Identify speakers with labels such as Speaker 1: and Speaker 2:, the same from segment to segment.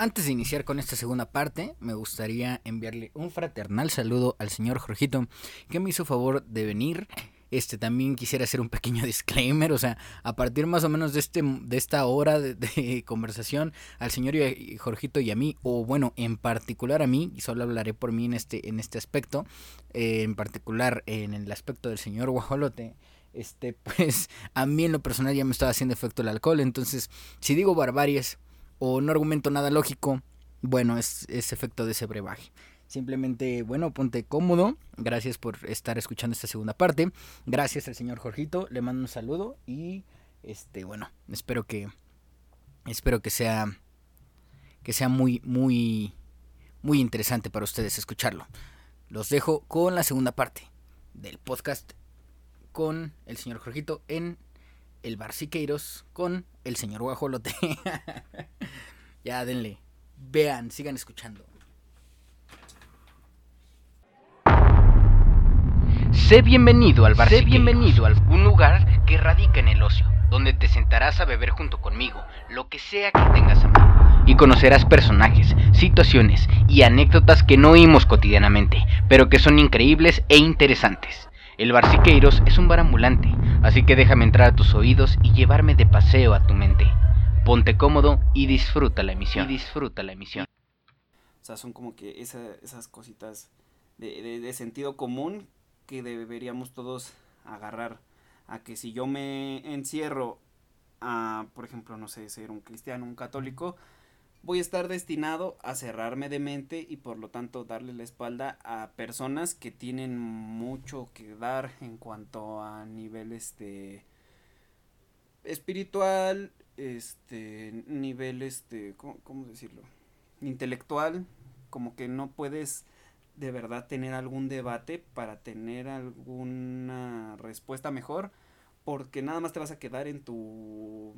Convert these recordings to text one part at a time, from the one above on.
Speaker 1: Antes de iniciar con esta segunda parte, me gustaría enviarle un fraternal saludo al señor Jorgito, que me hizo favor de venir. Este también quisiera hacer un pequeño disclaimer, o sea, a partir más o menos de este de esta hora de, conversación al señor Jorgito y a mí, o bueno, en particular a mí, y solo hablaré por mí en este en este aspecto, eh, en particular en el aspecto del señor Guajolote este, pues a mí en lo personal ya me estaba haciendo efecto el alcohol, entonces si digo barbaries o no argumento nada lógico, bueno, es, es efecto de ese brebaje. Simplemente, bueno, ponte cómodo. Gracias por estar escuchando esta segunda parte. Gracias al señor Jorgito. Le mando un saludo y este, bueno, espero que espero que sea que sea muy muy muy interesante para ustedes escucharlo. Los dejo con la segunda parte del podcast con el señor Jorgito en el Bar Siqueiros con el señor Guajolote. ya denle, vean, sigan escuchando. Sé bienvenido al Bar Sé bienvenido al un lugar que radica en el ocio, donde te sentarás a beber junto conmigo, lo que sea que tengas a mano, y conocerás personajes, situaciones y anécdotas que no oímos cotidianamente, pero que son increíbles e interesantes. El Bar Siqueiros es un bar ambulante, así que déjame entrar a tus oídos y llevarme de paseo a tu mente. Ponte cómodo y disfruta la emisión. Y disfruta la emisión.
Speaker 2: O sea, son como que esas cositas de, sentido común que deberíamos todos agarrar. A que si yo me encierro a, por ejemplo, no sé, ser un cristiano, un católico, voy a estar destinado a cerrarme de mente y por lo tanto darle la espalda a personas que tienen mucho que dar en cuanto a nivel este espiritual, este nivel este, ¿cómo, decirlo? intelectual, como que no puedes de verdad tener algún debate para tener alguna respuesta mejor porque nada más te vas a quedar en tu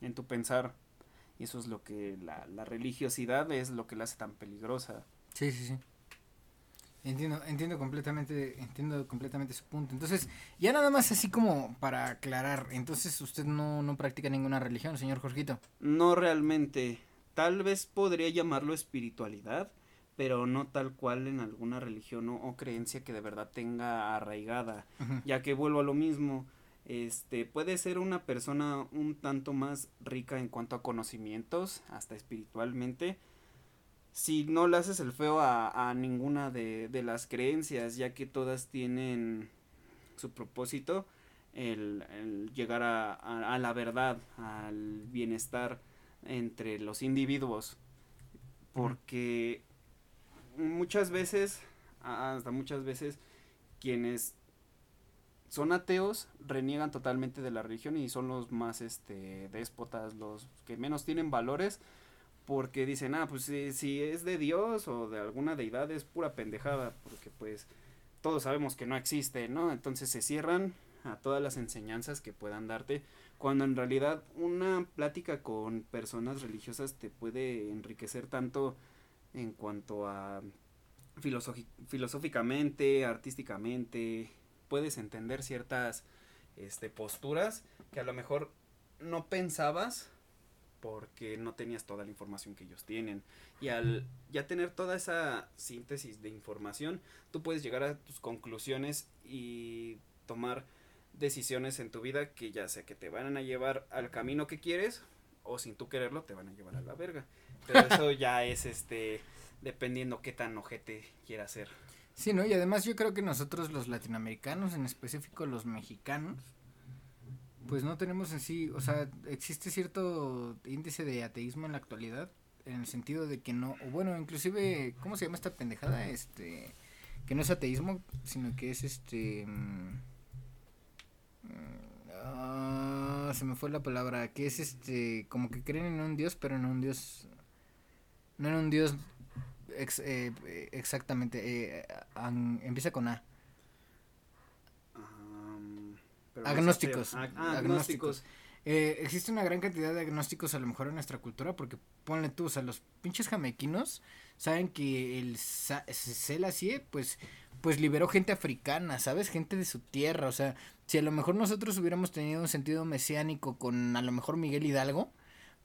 Speaker 2: en tu pensar y eso es lo que la, la religiosidad es lo que la hace tan peligrosa.
Speaker 1: Sí, sí, sí. Entiendo, entiendo completamente, entiendo completamente su punto. Entonces, ya nada más así como para aclarar, entonces usted no, no practica ninguna religión, señor Jorgito.
Speaker 2: No realmente. Tal vez podría llamarlo espiritualidad, pero no tal cual en alguna religión o, creencia que de verdad tenga arraigada, ya que vuelvo a lo mismo este puede ser una persona un tanto más rica en cuanto a conocimientos, hasta espiritualmente, si no le haces el feo a, a ninguna de, de, las creencias, ya que todas tienen su propósito, el, el llegar a, a, la verdad, al bienestar entre los individuos, porque muchas veces, hasta muchas veces, quienes son ateos, reniegan totalmente de la religión y son los más este déspotas, los que menos tienen valores porque dicen, ah, pues si, es de Dios o de alguna deidad es pura pendejada, porque pues todos sabemos que no existe, ¿no? Entonces se cierran a todas las enseñanzas que puedan darte, cuando en realidad una plática con personas religiosas te puede enriquecer tanto en cuanto a filosóficamente, artísticamente, puedes entender ciertas este, posturas que a lo mejor no pensabas porque no tenías toda la información que ellos tienen. Y al ya tener toda esa síntesis de información, tú puedes llegar a tus conclusiones y tomar decisiones en tu vida que ya sea que te van a llevar al camino que quieres o sin tú quererlo te van a llevar a la verga. Pero eso ya es este dependiendo qué tan ojete quiera ser.
Speaker 1: Sí, ¿no? Y además yo creo que nosotros los latinoamericanos, en específico los mexicanos, pues no tenemos en sí, o sea, existe cierto índice de ateísmo en la actualidad, en el sentido de que no, o bueno, inclusive, ¿cómo se llama esta pendejada? Este, que no es ateísmo, sino que es este... Mm, ah, se me fue la palabra, que es este, como que creen en un dios, pero en un dios, no en un dios eh, exactamente. Eh, empieza con A. agnósticos. agnósticos. Eh, existe una gran cantidad de agnósticos a lo mejor en nuestra cultura porque ponle tú, o sea, los pinches jamequinos saben que el Selassie pues pues liberó gente africana, ¿sabes? Gente de su tierra, o sea, si a lo mejor nosotros hubiéramos tenido un sentido mesiánico con a lo mejor Miguel Hidalgo,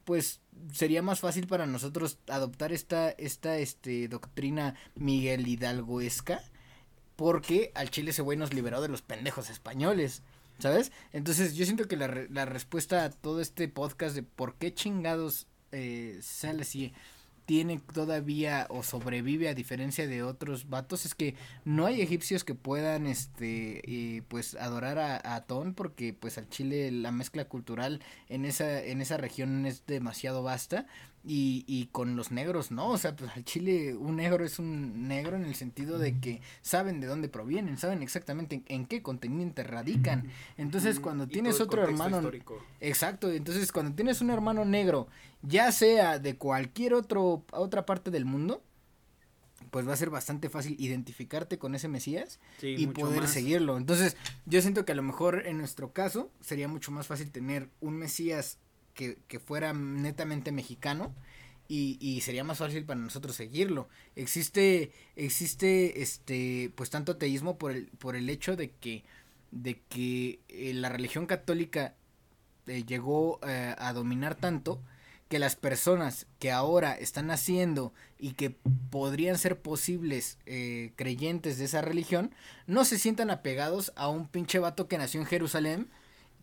Speaker 1: pues sería más fácil para nosotros adoptar esta, esta este, doctrina Miguel Hidalgoesca, porque al Chile ese güey nos liberó de los pendejos españoles. ¿Sabes? Entonces yo siento que la, la respuesta a todo este podcast de por qué chingados eh, sale así tiene todavía o sobrevive a diferencia de otros vatos es que no hay egipcios que puedan este eh, pues adorar a, a Atón porque pues al Chile la mezcla cultural en esa en esa región es demasiado vasta y, y con los negros no o sea pues al Chile un negro es un negro en el sentido de que saben de dónde provienen saben exactamente en, qué continente radican. Entonces cuando tienes otro hermano exacto entonces cuando tienes un hermano negro ya sea de cualquier otro, otra parte del mundo, pues va a ser bastante fácil identificarte con ese Mesías y poder seguirlo. Entonces, yo siento que a lo mejor en nuestro caso sería mucho más fácil tener un Mesías que, fuera netamente mexicano y, sería más fácil para nosotros seguirlo. Existe, existe, este, pues tanto ateísmo por el, por el hecho de que, de que eh, la religión católica eh, llegó eh, a dominar tanto que las personas que ahora están haciendo y que podrían ser posibles creyentes de esa religión no se sientan apegados a un pinche vato que nació en Jerusalén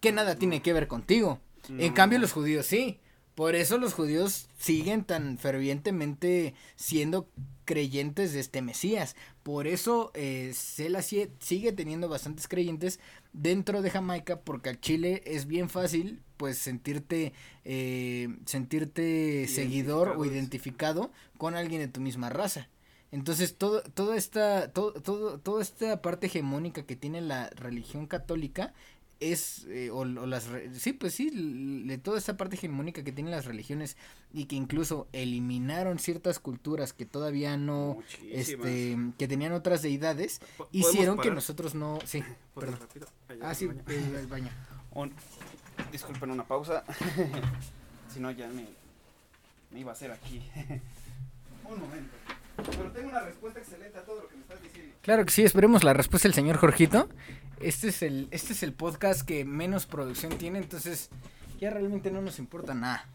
Speaker 1: que nada tiene que ver contigo. En cambio los judíos sí. Por eso los judíos siguen tan fervientemente siendo creyentes de este Mesías. Por eso eh, sigue teniendo bastantes creyentes dentro de Jamaica porque al Chile es bien fácil pues sentirte eh, sentirte seguidor o identificado con alguien de tu misma raza. Entonces todo toda esta todo, todo toda esta parte hegemónica que tiene la religión católica es eh, o, las sí pues sí de toda esta parte hegemónica que tienen las religiones y que incluso eliminaron ciertas culturas que todavía no este que tenían otras deidades hicieron que nosotros no sí perdón. ah sí el, baño.
Speaker 2: Disculpen una pausa. Si no ya me, me iba a hacer aquí. Un momento. Pero tengo una respuesta excelente a todo lo que me estás diciendo.
Speaker 1: Claro que sí esperemos la respuesta del señor Jorgito este es el, este es el podcast que menos producción tiene, entonces ya realmente no nos importa nada.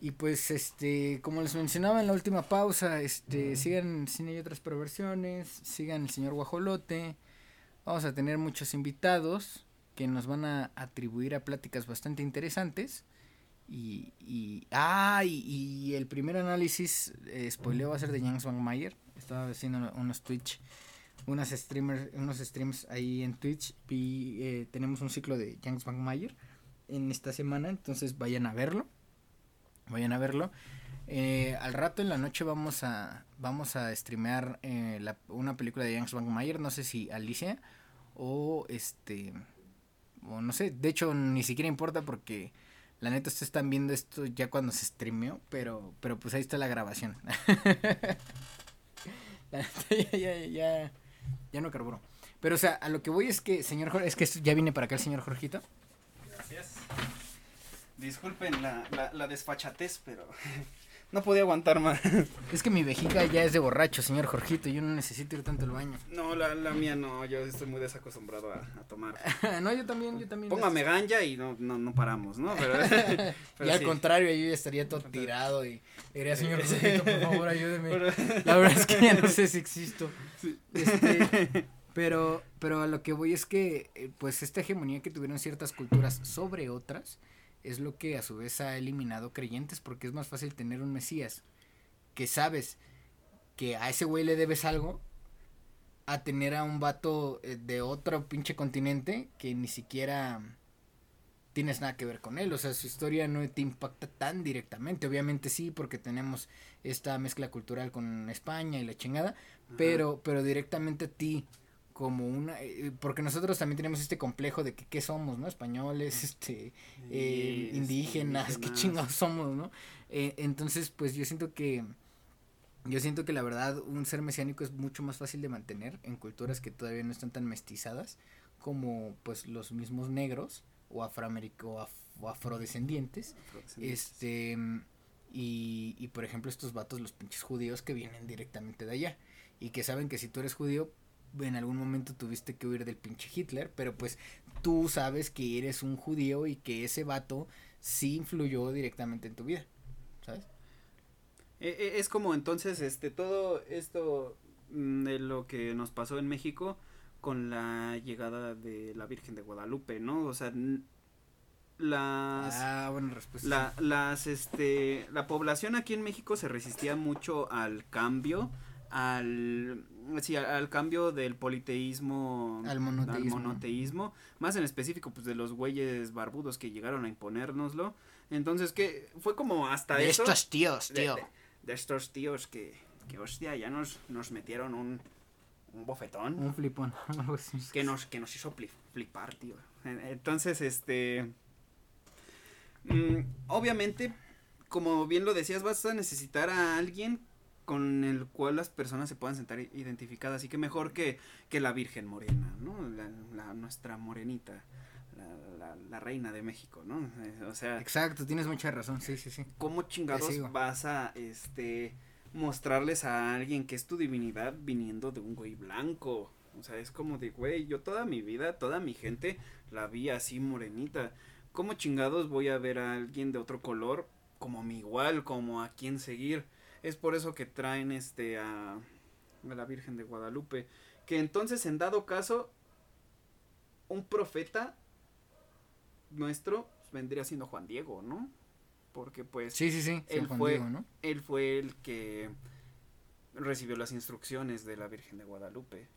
Speaker 1: Y pues, este, como les mencionaba en la última pausa, este, sigan Cine y otras perversiones, sigan el señor Guajolote. Vamos a tener muchos invitados que nos van a atribuir a pláticas bastante interesantes. Y, y, ah, y, el primer análisis, eh, spoileo, va a ser de James Van Mayer. Estaba haciendo unos Twitch unas streamers, unos streams ahí en Twitch. Y eh, tenemos un ciclo de James Mayer en esta semana, entonces vayan a verlo. Vayan a verlo. Eh, al rato en la noche vamos a vamos a streamear eh, una película de James Mayer, no sé si Alicia o este o no sé, de hecho ni siquiera importa porque la neta ustedes están viendo esto ya cuando se streameó, pero pero pues ahí está la grabación. la neta ya, ya ya no carburo. Pero, o sea, a lo que voy es que, señor Jorge, es que ya viene para acá el señor Jorgito.
Speaker 2: Gracias. Disculpen la, la, la desfachatez, pero no podía aguantar más.
Speaker 1: Es que mi vejiga ya es de borracho, señor Jorgito. Yo no necesito ir tanto al baño.
Speaker 2: No, la, la mía no. Yo estoy muy desacostumbrado a, a tomar.
Speaker 1: no, yo también, yo también.
Speaker 2: Póngame ganja y no, no, no paramos, ¿no? Pero,
Speaker 1: y al contrario, yo ya estaría todo tirado y diría, señor Jorgito, por favor, ayúdeme. La verdad es que ya no sé si existo. Este, pero, pero a lo que voy es que, eh, pues, esta hegemonía que tuvieron ciertas culturas sobre otras es lo que a su vez ha eliminado creyentes porque es más fácil tener un Mesías que sabes que a ese güey le debes algo a tener a un vato eh, de otro pinche continente que ni siquiera tienes nada que ver con él, o sea, su historia no te impacta tan directamente, obviamente sí, porque tenemos esta mezcla cultural con España y la chingada, pero pero directamente a ti como una eh, porque nosotros también tenemos este complejo de que qué somos no españoles este eh, indígenas qué chingados somos no eh, entonces pues yo siento que yo siento que la verdad un ser mesiánico es mucho más fácil de mantener en culturas que todavía no están tan mestizadas como pues los mismos negros o afroamericanos o, afrodescendientes. Este y, y por ejemplo estos vatos los pinches judíos que vienen directamente de allá y que saben que si tú eres judío en algún momento tuviste que huir del pinche Hitler, pero pues tú sabes que eres un judío y que ese vato sí influyó directamente en tu vida, ¿sabes?
Speaker 2: E, e, es como entonces, este, todo esto mm, de lo que nos pasó en México con la llegada de la Virgen de Guadalupe, ¿no? O sea, las
Speaker 1: ah, buena respuesta.
Speaker 2: La, las este la población aquí en México se resistía mucho al cambio, al sí, al, cambio del politeísmo
Speaker 1: al monoteísmo.
Speaker 2: al monoteísmo, más en específico pues de los güeyes barbudos que llegaron a imponérnoslo. Entonces que fue como hasta
Speaker 1: de
Speaker 2: eso
Speaker 1: estos tíos, tío.
Speaker 2: De, de estos tíos que que hostia, ya nos nos metieron un un bofetón
Speaker 1: Un flipón.
Speaker 2: que nos que nos hizo flipar, tío. En- Entonces, este mm, obviamente, como bien lo decías, vas a necesitar a alguien con el cual las personas se puedan sentar identificadas, así que mejor que, que la Virgen Morena, ¿no? La, la- nuestra morenita, la, la, la reina de México, ¿no? Eh, o sea,
Speaker 1: Exacto, tienes mucha razón, sí, sí, sí.
Speaker 2: ¿cómo chingados vas a, este, mostrarles a alguien que es tu divinidad viniendo de un güey blanco? O sea, es como de, güey, yo toda mi vida, toda mi gente la vi así morenita. ¿Cómo chingados voy a ver a alguien de otro color como mi igual, como a quien seguir? Es por eso que traen, este, a, a la Virgen de Guadalupe. Que entonces, en dado caso, un profeta nuestro vendría siendo Juan Diego, ¿no? Porque pues
Speaker 1: Sí, sí, sí.
Speaker 2: Él
Speaker 1: Juan
Speaker 2: fue-
Speaker 1: Diego, ¿no?
Speaker 2: él fue el que recibió las instrucciones de la Virgen de Guadalupe.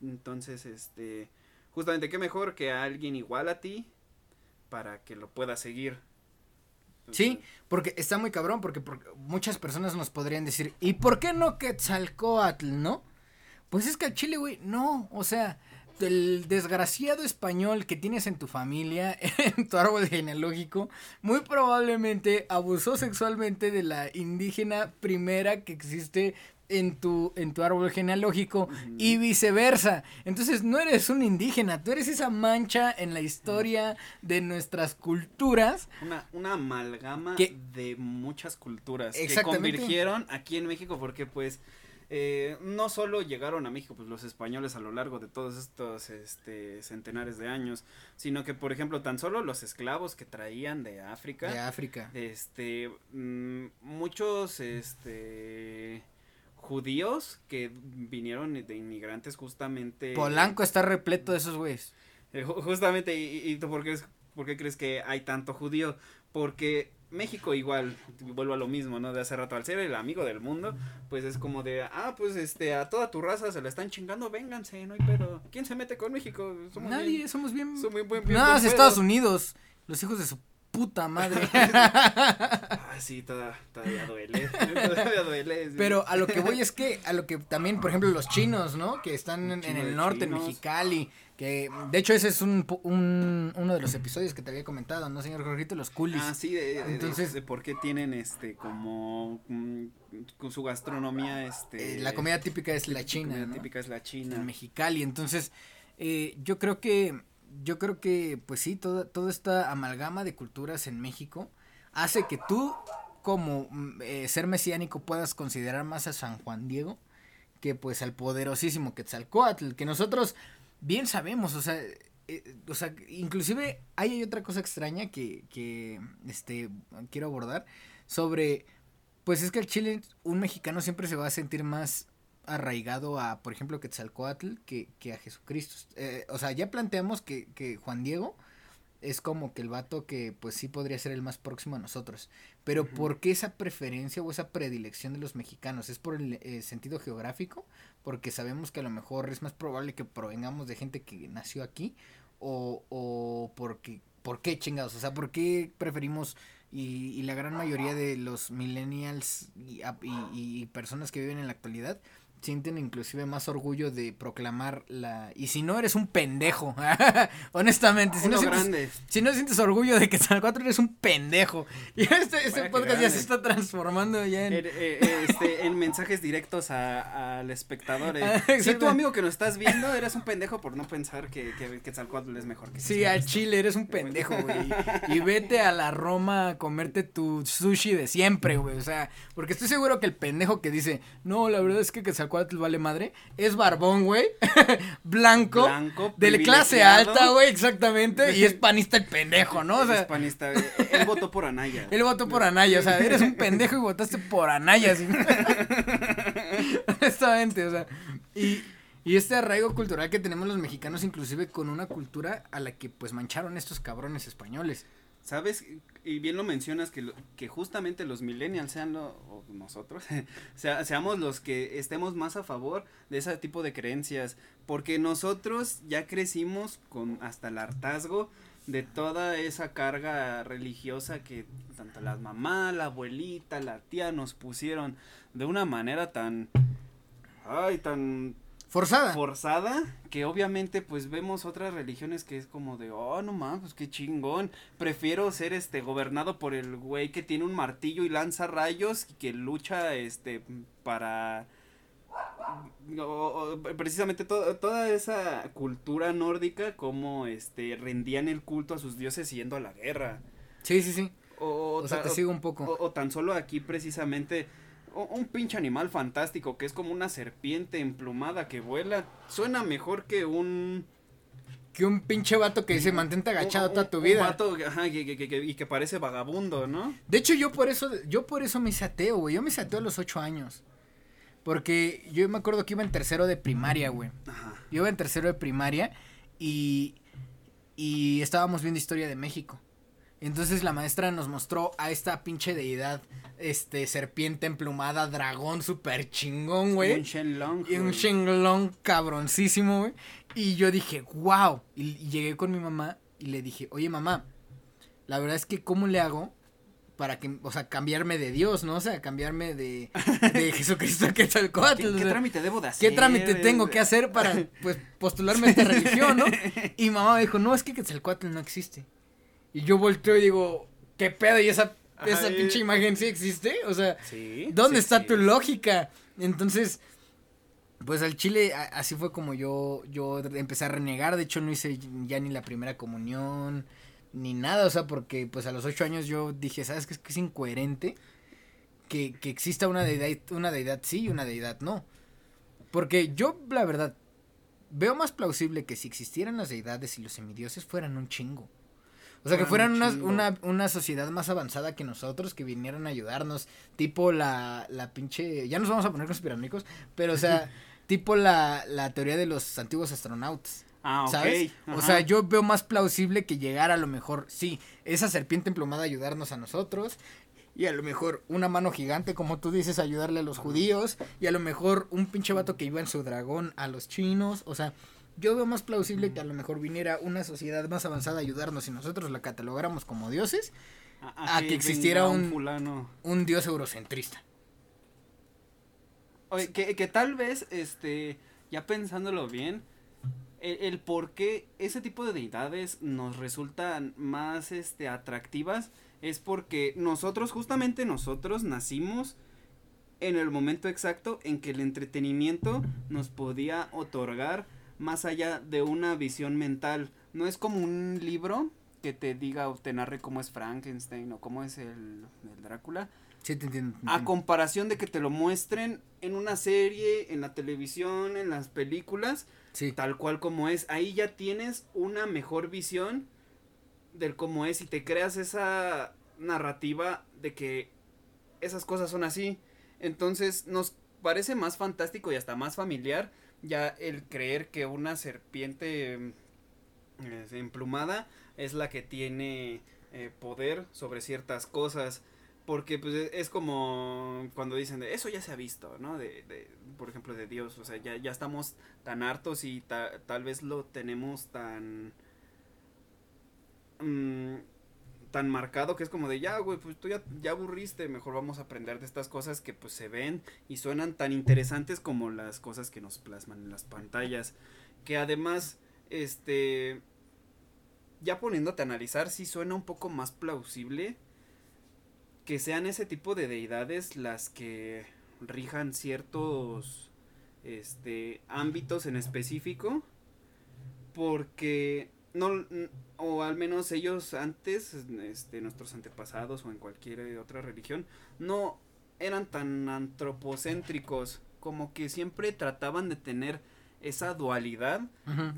Speaker 2: Entonces, este, justamente qué mejor que a alguien igual a ti para que lo pueda seguir.
Speaker 1: Sí, porque está muy cabrón, porque, porque muchas personas nos podrían decir, ¿y por qué no Quetzalcoatl, no? Pues es que al Chile, güey, no, o sea, el desgraciado español que tienes en tu familia, en tu árbol genealógico, muy probablemente abusó sexualmente de la indígena primera que existe en tu, en tu árbol genealógico y viceversa. Entonces no eres un indígena, tú eres esa mancha en la historia de nuestras culturas
Speaker 2: Una, una amalgama
Speaker 1: Que-
Speaker 2: de muchas culturas que convirgieron aquí en México porque pues eh, no solo llegaron a México pues los españoles a lo largo de todos estos este centenares de años, sino que por ejemplo tan solo los esclavos que traían de África
Speaker 1: de África.
Speaker 2: este mm, muchos este judíos que vinieron de inmigrantes justamente
Speaker 1: Polanco está repleto de esos güeyes.
Speaker 2: eh, ju- justamente y, y tú por qué, es- por qué crees que hay tanto judío porque México igual vuelvo a lo mismo no de hace rato al ser el amigo del mundo pues es como de ah pues este a toda tu raza se la están chingando vénganse no hay pedo quién se mete con México Somos
Speaker 1: Nadie,
Speaker 2: bien-
Speaker 1: somos bien.
Speaker 2: somos bien buen- bien
Speaker 1: Nada, es. Estados Unidos. Los hijos de su puta madre.
Speaker 2: ah sí toda- todavía duele todavía duele sí.
Speaker 1: Pero a lo que voy es que, a lo que también, por ejemplo, los chinos, ¿no? Que están en, en el norte, en
Speaker 2: chinos.
Speaker 1: Mexicali. Que, de hecho, ese es un, un, uno de los episodios que te había comentado, ¿no, señor Jorgito? Los coolies.
Speaker 2: Ah, sí, de,
Speaker 1: Entonces-
Speaker 2: de por qué tienen este como mm, con su gastronomía este
Speaker 1: Eh, la comida típica es la china,
Speaker 2: comida
Speaker 1: ¿no?
Speaker 2: típica es la china.
Speaker 1: en Mexicali. Entonces, eh, yo creo que, yo creo que, pues sí, toda, toda esta amalgama de culturas en México hace que tú, como mm, eh, ser mesiánico, puedas considerar más a San Juan Diego que pues al poderosísimo Quetzalcoatl, que nosotros bien sabemos, o sea, eh, o sea, inclusive hay otra cosa extraña que, que, este, quiero abordar sobre, pues es que al Chile un mexicano siempre se va a sentir más arraigado a, por ejemplo, Quetzalcoatl que, que a Jesucristo. Eh, o sea, ya planteamos que, que Juan Diego es como que el vato que pues sí podría ser el más próximo a nosotros. Pero. ¿por qué esa preferencia o esa predilección de los mexicanos? ¿Es por el eh, sentido geográfico? Porque sabemos que a lo mejor es más probable que provengamos de gente que nació aquí. O, o porque, ¿por qué chingados? O sea, ¿por qué preferimos y, y la gran mayoría de los millennials y, y- y personas que viven en la actualidad sienten inclusive más orgullo de proclamar la... Y si no eres un pendejo, honestamente, si no, sientes, si no sientes orgullo de que Quetzalcóatl eres un pendejo. Y este, este
Speaker 2: Vaya que
Speaker 1: podcast ya se está transformando ya en...
Speaker 2: Eh, eh, este, en mensajes directos a- al espectador. eh.
Speaker 1: Ah,
Speaker 2: si
Speaker 1: exacto.
Speaker 2: tu amigo que nos estás viendo eres un pendejo por no pensar que, que Quetzalcóatl es mejor que
Speaker 1: Sí, al Chile eres un pendejo, güey. Y vete a la Roma a comerte tu sushi de siempre, güey. O sea, porque estoy seguro que el pendejo que dice, no, la verdad es que Quetzalcóatl Quetzalcoatl vale madre, es barbón, güey, blanco,
Speaker 2: Blanco,
Speaker 1: de clase alta, güey, exactamente, y es panista el pendejo, ¿no? O
Speaker 2: Es
Speaker 1: sea,
Speaker 2: panista, eh, él votó por Anaya.
Speaker 1: él votó por Anaya, o sea, eres un pendejo y votaste por Anaya, ¿sí? Honestamente, o sea, y, y este arraigo cultural que tenemos los mexicanos, inclusive con una cultura a la que pues mancharon estos cabrones españoles.
Speaker 2: ¿Sabes? Y bien lo mencionas que, que justamente los millennials sean lo, nosotros, sea- seamos los que estemos más a favor de ese tipo de creencias, porque nosotros ya crecimos con hasta el hartazgo de toda esa carga religiosa que tanto la mamá, la abuelita, la tía nos pusieron de una manera tan, ay, tan
Speaker 1: Forzada.
Speaker 2: forzada que obviamente pues vemos otras religiones que es como de oh no mames pues qué chingón prefiero ser este gobernado por el güey que tiene un martillo y lanza rayos y que lucha este para o- o- precisamente to- toda esa cultura nórdica como este rendían el culto a sus dioses yendo a la guerra
Speaker 1: Sí, sí, sí.
Speaker 2: o,
Speaker 1: O sea, te sigo un poco.
Speaker 2: o, o tan solo aquí precisamente un pinche animal fantástico que es como una serpiente emplumada que vuela. Suena mejor que un...
Speaker 1: Que un pinche vato que dice mantente agachado
Speaker 2: un-
Speaker 1: toda tu
Speaker 2: un
Speaker 1: vida.
Speaker 2: vato, ajá, que- que- que- y que parece vagabundo, ¿no?
Speaker 1: De hecho, yo por eso, yo por eso me hice ateo, güey. Yo me hice ateo a los ocho años. Porque yo me acuerdo que iba en tercero de primaria, güey.
Speaker 2: Ajá.
Speaker 1: Yo iba en tercero de primaria y, y estábamos viendo historia de México. Entonces la maestra nos mostró a esta pinche deidad, este, serpiente emplumada, dragón super chingón,
Speaker 2: Un
Speaker 1: güey.
Speaker 2: Shenlong.
Speaker 1: Y un. Shenlong cabroncísimo, güey. Y yo dije, wow. Y, y llegué con mi mamá y le dije, oye mamá, la verdad es que ¿cómo le hago para que, o sea, cambiarme de Dios, ¿no? O sea, cambiarme de, de Jesucristo a Quetzalcóatl.
Speaker 2: ¿Qué, trámite debo de hacer?
Speaker 1: ¿Qué trámite tengo que hacer para, pues, postularme a esta religión, no? Y mamá me dijo, no, es que Quetzalcóatl no existe. Y yo volteo y digo, ¿qué pedo? ¿Y esa, esa pinche imagen sí existe? O sea,
Speaker 2: Sí.
Speaker 1: ¿dónde
Speaker 2: sí,
Speaker 1: está
Speaker 2: sí.
Speaker 1: tu lógica? Entonces, pues al chile, a- así fue como yo, yo empecé a renegar. De hecho, no hice ya ni la primera comunión, ni nada. O sea, porque pues a los ocho años yo dije, ¿sabes qué? Es que es incoherente que, que exista una deidad, una deidad sí y una deidad no. Porque yo, la verdad, veo más plausible que si existieran las deidades y los semidioses fueran un chingo. O sea, que
Speaker 2: Fueran
Speaker 1: fueran
Speaker 2: un
Speaker 1: una, una, una sociedad más avanzada que nosotros, que vinieran a ayudarnos, tipo la, la pinche, ya nos vamos a poner conspiranoicos, pero o sea, tipo la, la teoría de los antiguos astronautas.
Speaker 2: Ah, ok.
Speaker 1: ¿Sabes? O sea, yo veo más plausible que llegar a lo mejor, sí, esa serpiente emplumada a ayudarnos a nosotros. Y a lo mejor una mano gigante, como tú dices, ayudarle a los judíos. Y a lo mejor un pinche vato que iba en su dragón a los chinos. O sea, yo veo más plausible que a lo mejor viniera una sociedad más avanzada a ayudarnos y nosotros la catalogáramos como dioses. a que existiera un-. Un dios eurocentrista.
Speaker 2: Oye, que, que tal vez, este, ya pensándolo bien, el, el por qué ese tipo de deidades nos resultan más, este, atractivas es porque nosotros, justamente nosotros, nacimos en el momento exacto en que el entretenimiento nos podía otorgar más allá de una visión mental. No es como un libro que te diga o te narre cómo es Frankenstein o cómo es el, el Drácula,
Speaker 1: Sí, te entiendo. te
Speaker 2: a comparación de que te lo muestren en una serie, en la televisión, en las películas,
Speaker 1: Sí.
Speaker 2: tal cual como es. Ahí ya tienes una mejor visión del cómo es y te creas esa narrativa de que esas cosas son así. Entonces nos parece más fantástico y hasta más familiar ya el creer que una serpiente eh, emplumada es la que tiene eh, poder sobre ciertas cosas. Porque pues e- es como cuando dicen de eso ya se ha visto, ¿no? De, de por ejemplo de Dios, o sea, ya, ya estamos tan hartos y ta- tal vez lo tenemos tan mm, tan marcado que es como de ya, güey, pues tú ya, ya aburriste, mejor vamos a aprender de estas cosas que pues se ven y suenan tan interesantes como las cosas que nos plasman en las pantallas, que además, este, ya poniéndote a analizar, sí suena un poco más plausible que sean ese tipo de deidades las que rijan ciertos este ámbitos en específico porque no o al menos ellos antes este nuestros antepasados o en cualquier otra religión no eran tan antropocéntricos como que siempre trataban de tener esa dualidad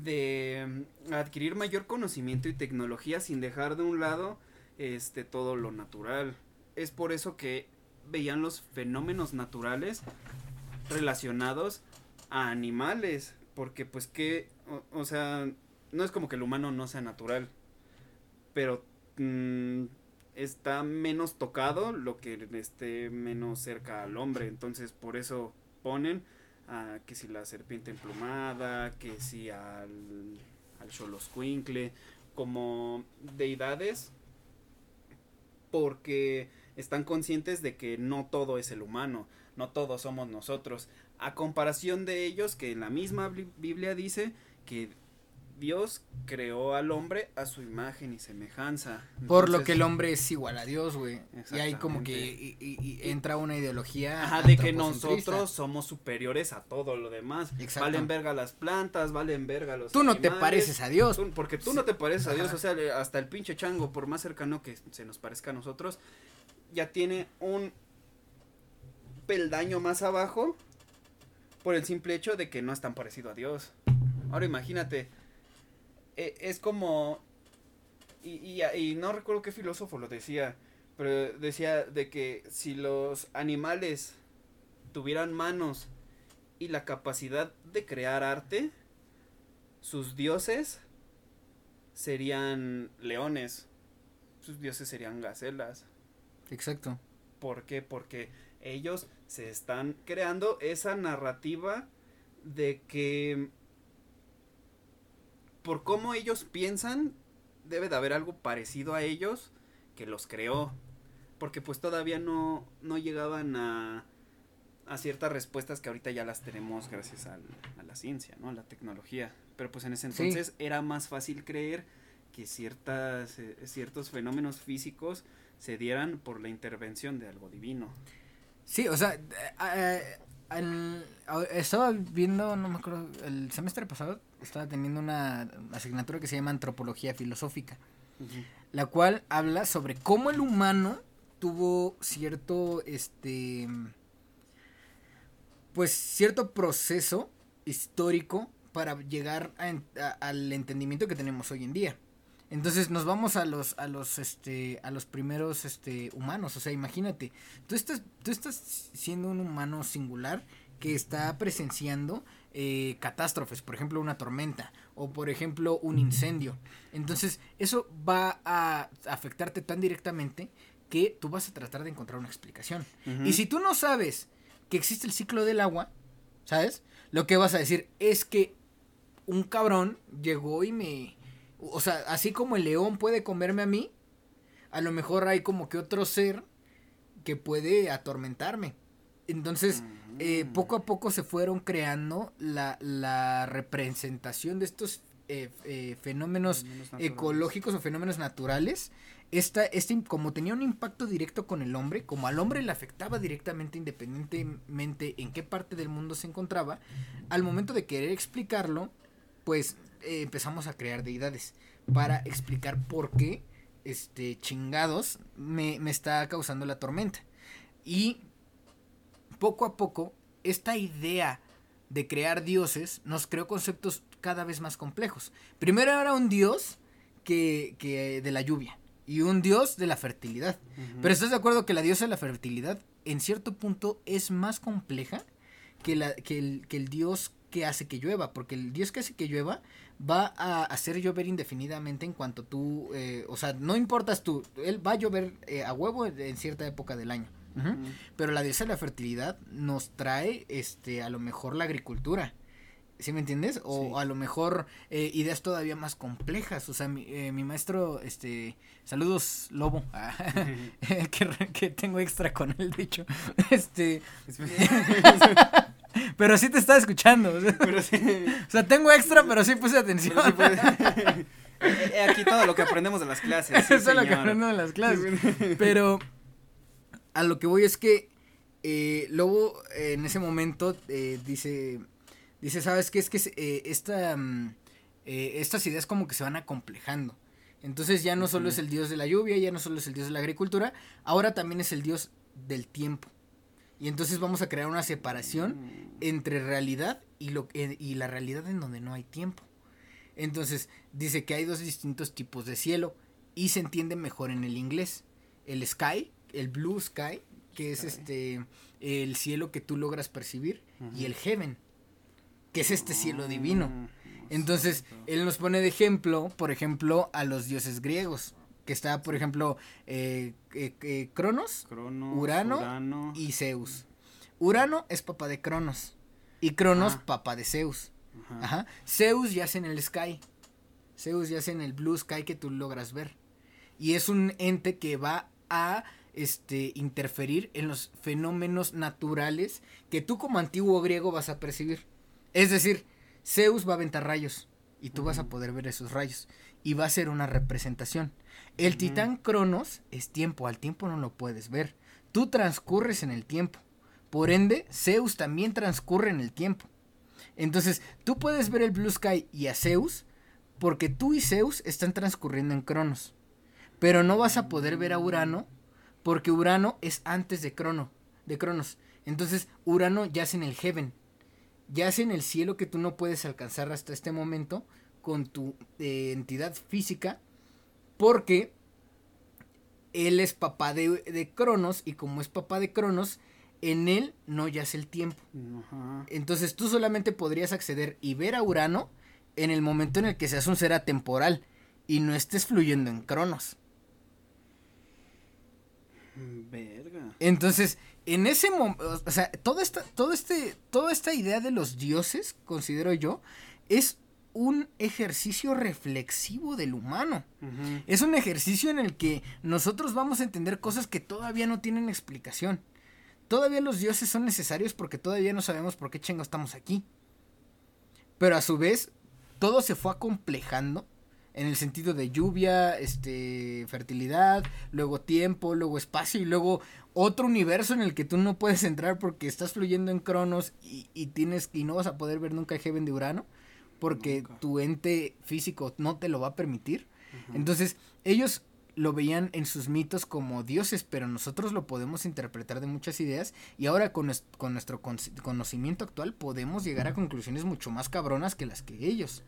Speaker 2: de mm, adquirir mayor conocimiento y tecnología sin dejar de un lado este todo lo natural. Es por eso que veían los fenómenos naturales relacionados a animales, porque pues que, o, sea, no es como que el humano no sea natural, pero mm, está menos tocado lo que esté menos cerca al hombre, entonces por eso ponen a que si la serpiente emplumada, que si al, al Xoloscuincle, como deidades, porque están conscientes de que no todo es el humano, no todos somos nosotros, a comparación de ellos que en la misma Biblia dice que Dios creó al hombre a su imagen y semejanza.
Speaker 1: Por lo que el hombre es igual a Dios, güey. Y ahí como que entra una ideología.
Speaker 2: Ajá, de que nosotros somos superiores a todo lo demás. Valen verga las plantas, valen verga los.
Speaker 1: Tú no te pareces a Dios.
Speaker 2: porque tú no te pareces a Dios. O sea, hasta el pinche chango, por más cercano que se nos parezca a nosotros, ya tiene un peldaño más abajo por el simple hecho de que no es tan parecido a Dios. Ahora imagínate, e, es como, y, y, no recuerdo qué filósofo lo decía, pero decía de que si los animales tuvieran manos y la capacidad de crear arte, sus dioses serían leones, sus dioses serían gacelas.
Speaker 1: Exacto.
Speaker 2: ¿Por qué? Porque ellos se están creando esa narrativa de que por cómo ellos piensan debe de haber algo parecido a ellos que los creó porque pues todavía no, no llegaban a, a ciertas respuestas que ahorita ya las tenemos gracias a la ciencia, ¿no? A la tecnología. Pero pues en ese entonces era más fácil creer que ciertas, eh, ciertos fenómenos físicos se dieran por la intervención de algo divino.
Speaker 1: Sí, o sea, eh, eh, estaba viendo, no me acuerdo, el semestre pasado estaba teniendo una asignatura que se llama Antropología Filosófica, la cual habla sobre cómo el humano tuvo cierto, este, pues cierto proceso histórico para llegar al entendimiento que tenemos hoy en día. Entonces nos vamos a los, a los, este, a los primeros, este, humanos. O sea, imagínate, tú estás, tú estás siendo un humano singular que está presenciando eh, catástrofes, por ejemplo, una tormenta o por ejemplo un incendio. Entonces, eso va a afectarte tan directamente que tú vas a tratar de encontrar una explicación. Y si tú no sabes que existe el ciclo del agua, ¿sabes? Lo que vas a decir es que un cabrón llegó y me o sea, así como el león puede comerme a mí, a lo mejor hay como que otro ser que puede atormentarme. Entonces, eh, poco a poco se fueron creando la, la representación de estos eh, eh, fenómenos, ecológicos o fenómenos naturales. Esta, este, como tenía un impacto directo con el hombre, como al hombre le afectaba directamente independientemente en qué parte del mundo se encontraba, al momento de querer explicarlo, pues eh, empezamos a crear deidades para explicar por qué este chingados me, me está causando la tormenta. Y poco a poco, esta idea de crear dioses nos creó conceptos cada vez más complejos. Primero era un dios que, que de la lluvia y un dios de la fertilidad. Pero estás de acuerdo que la diosa de la fertilidad en cierto punto es más compleja que, la, que, el, que el dios que hace que llueva, porque el dios que hace que llueva va a hacer llover indefinidamente en cuanto tú, eh, o sea, no importas tú, él va a llover eh, a huevo en cierta época del año. Pero la diosa de la fertilidad nos trae, este, a lo mejor la agricultura. ¿Sí me entiendes? O a lo mejor eh, ideas todavía más complejas. O sea, mi, mi maestro, este, saludos, Lobo, que, que, tengo extra con él, de hecho. Este, pero sí te estaba escuchando. O sea, tengo extra, pero sí puse atención.
Speaker 2: aquí todo lo que aprendemos de las clases.
Speaker 1: Eso es lo que aprendemos de las clases. Pero a lo que voy es que eh, Lobo en ese momento eh, dice, dice, ¿sabes qué? Es que eh, esta, mm, eh, estas ideas como que se van acomplejando. Entonces ya no solo es el dios de la lluvia, ya no solo es el dios de la agricultura, ahora también es el dios del tiempo. Y entonces vamos a crear una separación mm. entre realidad y, lo, y la realidad en donde no hay tiempo. Entonces dice que hay dos distintos tipos de cielo y se entiende mejor en el inglés. El sky, el blue sky, que es este el cielo que tú logras percibir, y el heaven, que es este cielo divino. Mm, Entonces, él nos pone de ejemplo, por ejemplo, a los dioses griegos, que está, por ejemplo, eh, eh, eh Cronos, Urano, y Zeus. Urano es papá de Cronos, y Cronos ah. papá de Zeus. Ajá. Zeus yace en el sky. Zeus yace en el blue sky que tú logras ver. Y es un ente que va a este, interferir en los fenómenos naturales que tú como antiguo griego vas a percibir. Es decir, Zeus va a aventar rayos y tú vas a poder ver esos rayos y va a ser una representación. El titán Cronos es tiempo, al tiempo no lo puedes ver. Tú transcurres en el tiempo. Por ende, Zeus también transcurre en el tiempo. Entonces, tú puedes ver el Blue Sky y a Zeus porque tú y Zeus están transcurriendo en Cronos. Pero no vas a poder ver a Urano porque Urano es antes de Crono, de Cronos. Entonces, Urano yace en el heaven. Yace en el cielo que tú no puedes alcanzar hasta este momento con tu eh, entidad física. Porque él es papá de, de, Cronos. Y como es papá de Cronos, en él no yace el tiempo. Entonces tú solamente podrías acceder y ver a Urano en el momento en el que seas un ser atemporal. Y no estés fluyendo en Cronos. Verga. Entonces, en ese momento, o sea, toda esta, todo este, toda esta idea de los dioses, considero yo, es un ejercicio reflexivo del humano. Es un ejercicio en el que nosotros vamos a entender cosas que todavía no tienen explicación. Todavía los dioses son necesarios porque todavía no sabemos por qué chingo estamos aquí. Pero a su vez, todo se fue acomplejando en el sentido de lluvia, este, fertilidad, luego tiempo, luego espacio y luego otro universo en el que tú no puedes entrar porque estás fluyendo en Cronos y, y tienes y no vas a poder ver nunca el Heaven de Urano porque tu ente físico no te lo va a permitir. Entonces, ellos lo veían en sus mitos como dioses, pero nosotros lo podemos interpretar de muchas ideas y ahora con, con nuestro conocimiento actual podemos llegar a conclusiones mucho más cabronas que las que ellos.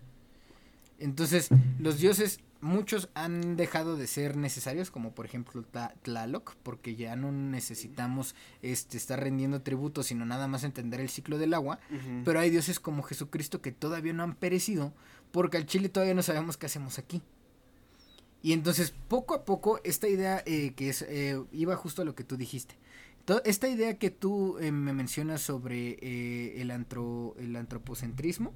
Speaker 1: Entonces, los dioses, muchos han dejado de ser necesarios, como por ejemplo Tlaloc, porque ya no necesitamos este, estar rendiendo tributo, sino nada más entender el ciclo del agua. Pero hay dioses como Jesucristo que todavía no han perecido, porque al Chile todavía no sabemos qué hacemos aquí. Y entonces, poco a poco, esta idea eh, que es, eh, iba justo a lo que tú dijiste. esta idea que tú eh, me mencionas sobre el, antro, el antropocentrismo,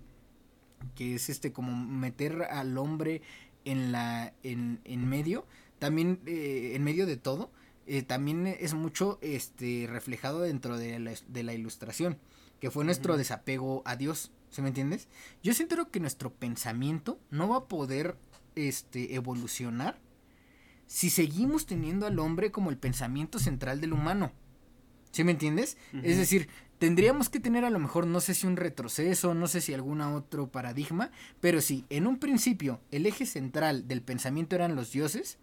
Speaker 1: que es este como meter al hombre en la en, en medio también eh, en medio de todo eh, también es mucho este reflejado dentro de la, de la ilustración que fue nuestro desapego a Dios ¿se me entiendes? yo siento que nuestro pensamiento no va a poder este evolucionar si seguimos teniendo al hombre como el pensamiento central del humano ¿sí me entiendes? es decir tendríamos que tener a lo mejor, no sé si un retroceso, no sé si algún otro paradigma, pero si en un principio el eje central del pensamiento eran los dioses,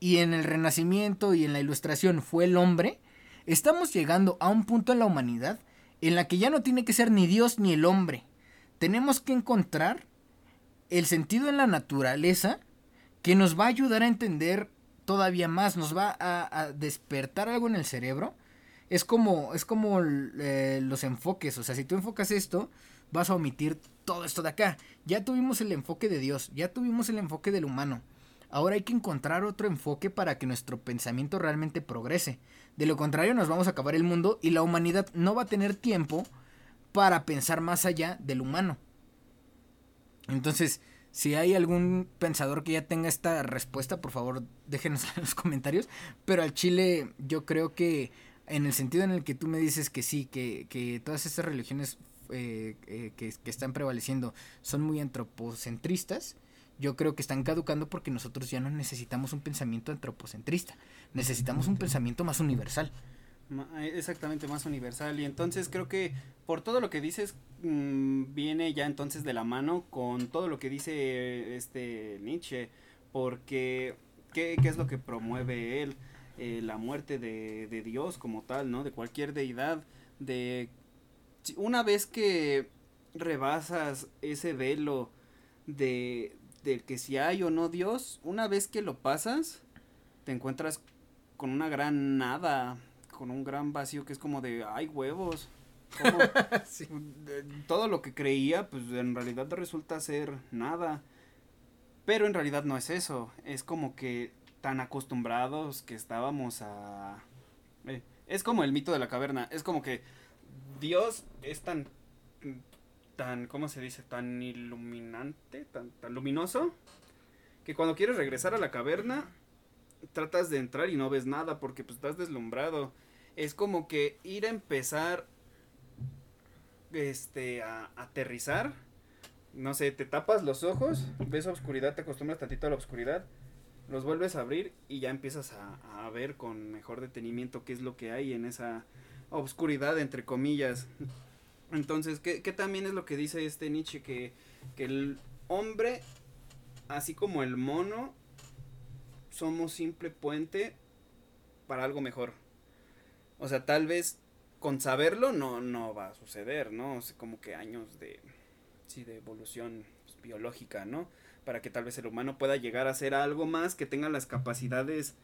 Speaker 1: y en el Renacimiento y en la Ilustración fue el hombre, estamos llegando a un punto en la humanidad en la que ya no tiene que ser ni Dios ni el hombre. Tenemos que encontrar el sentido en la naturaleza que nos va a ayudar a entender todavía más, nos va a, a despertar algo en el cerebro es como, es como eh, los enfoques, o sea, si tú enfocas esto, vas a omitir todo esto de acá. Ya tuvimos el enfoque de Dios, ya tuvimos el enfoque del humano. Ahora hay que encontrar otro enfoque para que nuestro pensamiento realmente progrese. De lo contrario nos vamos a acabar el mundo y la humanidad no va a tener tiempo para pensar más allá del humano. Entonces, si hay algún pensador que ya tenga esta respuesta, por favor déjenos en los comentarios. Pero al Chile yo creo que en el sentido en el que tú me dices que sí, que, que todas estas religiones eh, eh, que, están prevaleciendo son muy antropocentristas, yo creo que están caducando porque nosotros ya no necesitamos un pensamiento antropocentrista, necesitamos un pensamiento más universal.
Speaker 2: Eh, exactamente, más universal. Y entonces creo que por todo lo que dices mm, viene ya entonces de la mano con todo lo que dice este Nietzsche, porque ¿qué, qué es lo que promueve él? Eh, la muerte de, de Dios como tal, ¿no? De cualquier deidad, de una vez que rebasas ese velo de, de que si hay o no Dios, una vez que lo pasas, te encuentras con una gran nada, con un gran vacío que es como de, ay huevos. Todo lo que creía, pues en realidad resulta ser nada. Pero en realidad no es eso. Es como que tan acostumbrados que estábamos a... Eh, es como el mito de la caverna. Es como que Dios es tan... tan ¿Cómo se dice? Tan iluminante, tan, tan luminoso. Que cuando quieres regresar a la caverna, tratas de entrar y no ves nada porque pues estás deslumbrado. Es como que ir a empezar este a, aterrizar. No sé, te tapas los ojos, ves oscuridad, te acostumbras tantito a la oscuridad, los vuelves a abrir y ya empiezas a, a ver con mejor detenimiento qué es lo que hay en esa oscuridad, entre comillas. Entonces, ¿qué, ¿qué, también es lo que dice este Nietzsche? Que, que el hombre, así como el mono, somos simple puente para algo mejor. O sea, tal vez con saberlo no, no va a suceder, ¿no? O sea, como que años de, sí, de evolución biológica, ¿no? Para que tal vez el humano pueda llegar a ser algo más, que tenga las capacidades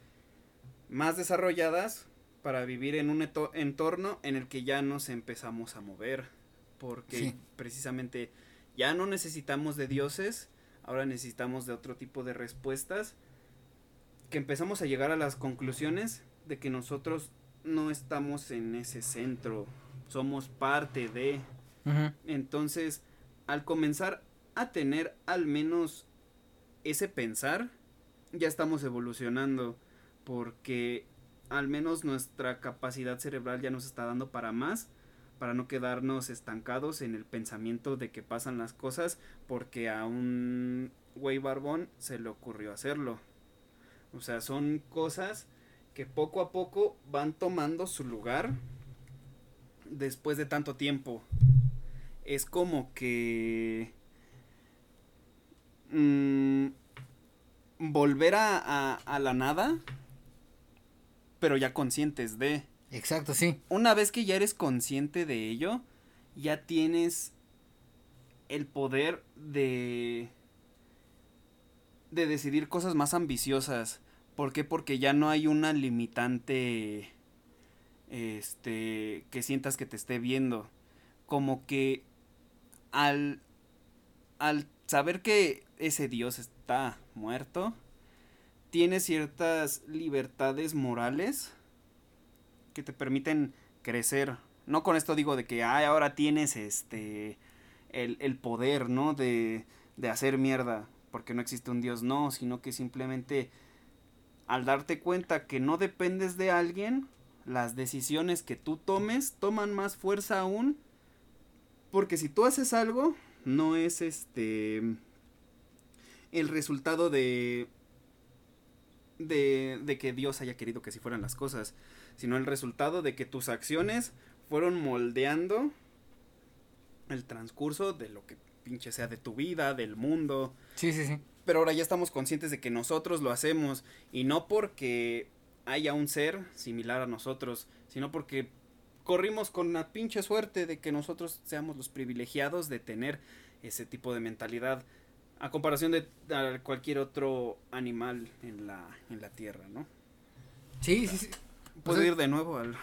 Speaker 2: más desarrolladas para vivir en un entorno en el que ya nos empezamos a mover. Porque precisamente ya no necesitamos de dioses, ahora necesitamos de otro tipo de respuestas que empezamos a llegar a las conclusiones de que nosotros no estamos en ese centro, somos parte de. Entonces, al comenzar a tener al menos ese pensar, ya estamos evolucionando porque al menos nuestra capacidad cerebral ya nos está dando para más, para no quedarnos estancados en el pensamiento de que pasan las cosas porque a un güey barbón se le ocurrió hacerlo. O sea, son cosas que poco a poco van tomando su lugar después de tanto tiempo. Es como que... Mmm, volver a, a, la nada, pero ya conscientes de...
Speaker 1: Exacto, sí.
Speaker 2: Una vez que ya eres consciente de ello, ya tienes el poder de de decidir cosas más ambiciosas. ¿Por qué? Porque ya no hay una limitante este que sientas que te esté viendo. Como que al al saber que ese dios está muerto, tiene ciertas libertades morales que te permiten crecer. No con esto digo de que ay, ahora tienes este el, el poder, ¿no? De, de hacer mierda porque no existe un Dios, no, sino que simplemente al darte cuenta que no dependes de alguien, las decisiones que tú tomes toman más fuerza aún, porque si tú haces algo, no es este el resultado de de, de que Dios haya querido que así fueran las cosas, sino el resultado de que tus acciones fueron moldeando el transcurso de lo que pinche sea de tu vida, del mundo.
Speaker 1: Sí, sí, sí.
Speaker 2: Pero ahora ya estamos conscientes de que nosotros lo hacemos y no porque haya un ser similar a nosotros, sino porque corrimos con la pinche suerte de que nosotros seamos los privilegiados de tener ese tipo de mentalidad a comparación de cualquier otro animal en la, en la tierra, ¿no?
Speaker 1: Sí, sí, sí.
Speaker 2: Puedo ir de nuevo al...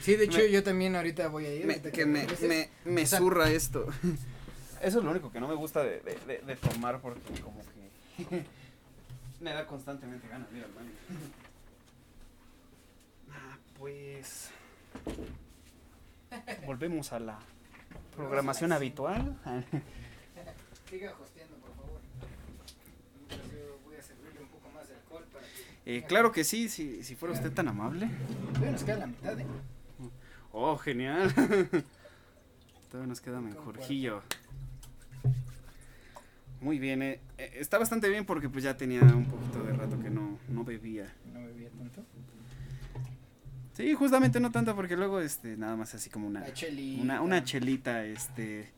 Speaker 1: Sí, de hecho yo también ahorita voy a ir.
Speaker 2: que, me, me, me, zurra esto. Eso es lo único que no me gusta de, de, de, tomar porque como que me da constantemente ganas mira hermano. Ah, pues volvemos a la programación habitual.
Speaker 1: Siga hosteando, por favor. voy a servirle un poco más de alcohol para
Speaker 2: que... Eh, claro que sí, si, si fuera usted tan amable.
Speaker 1: Todavía nos queda la mitad, ¿eh?
Speaker 2: Oh, genial. Todavía nos queda mejorjillo. Muy bien, eh, eh, está bastante bien porque pues ya tenía un poquito de rato que no, no bebía. Sí, justamente no tanto porque luego este nada más así como una
Speaker 1: chelita.
Speaker 2: una, una chelita este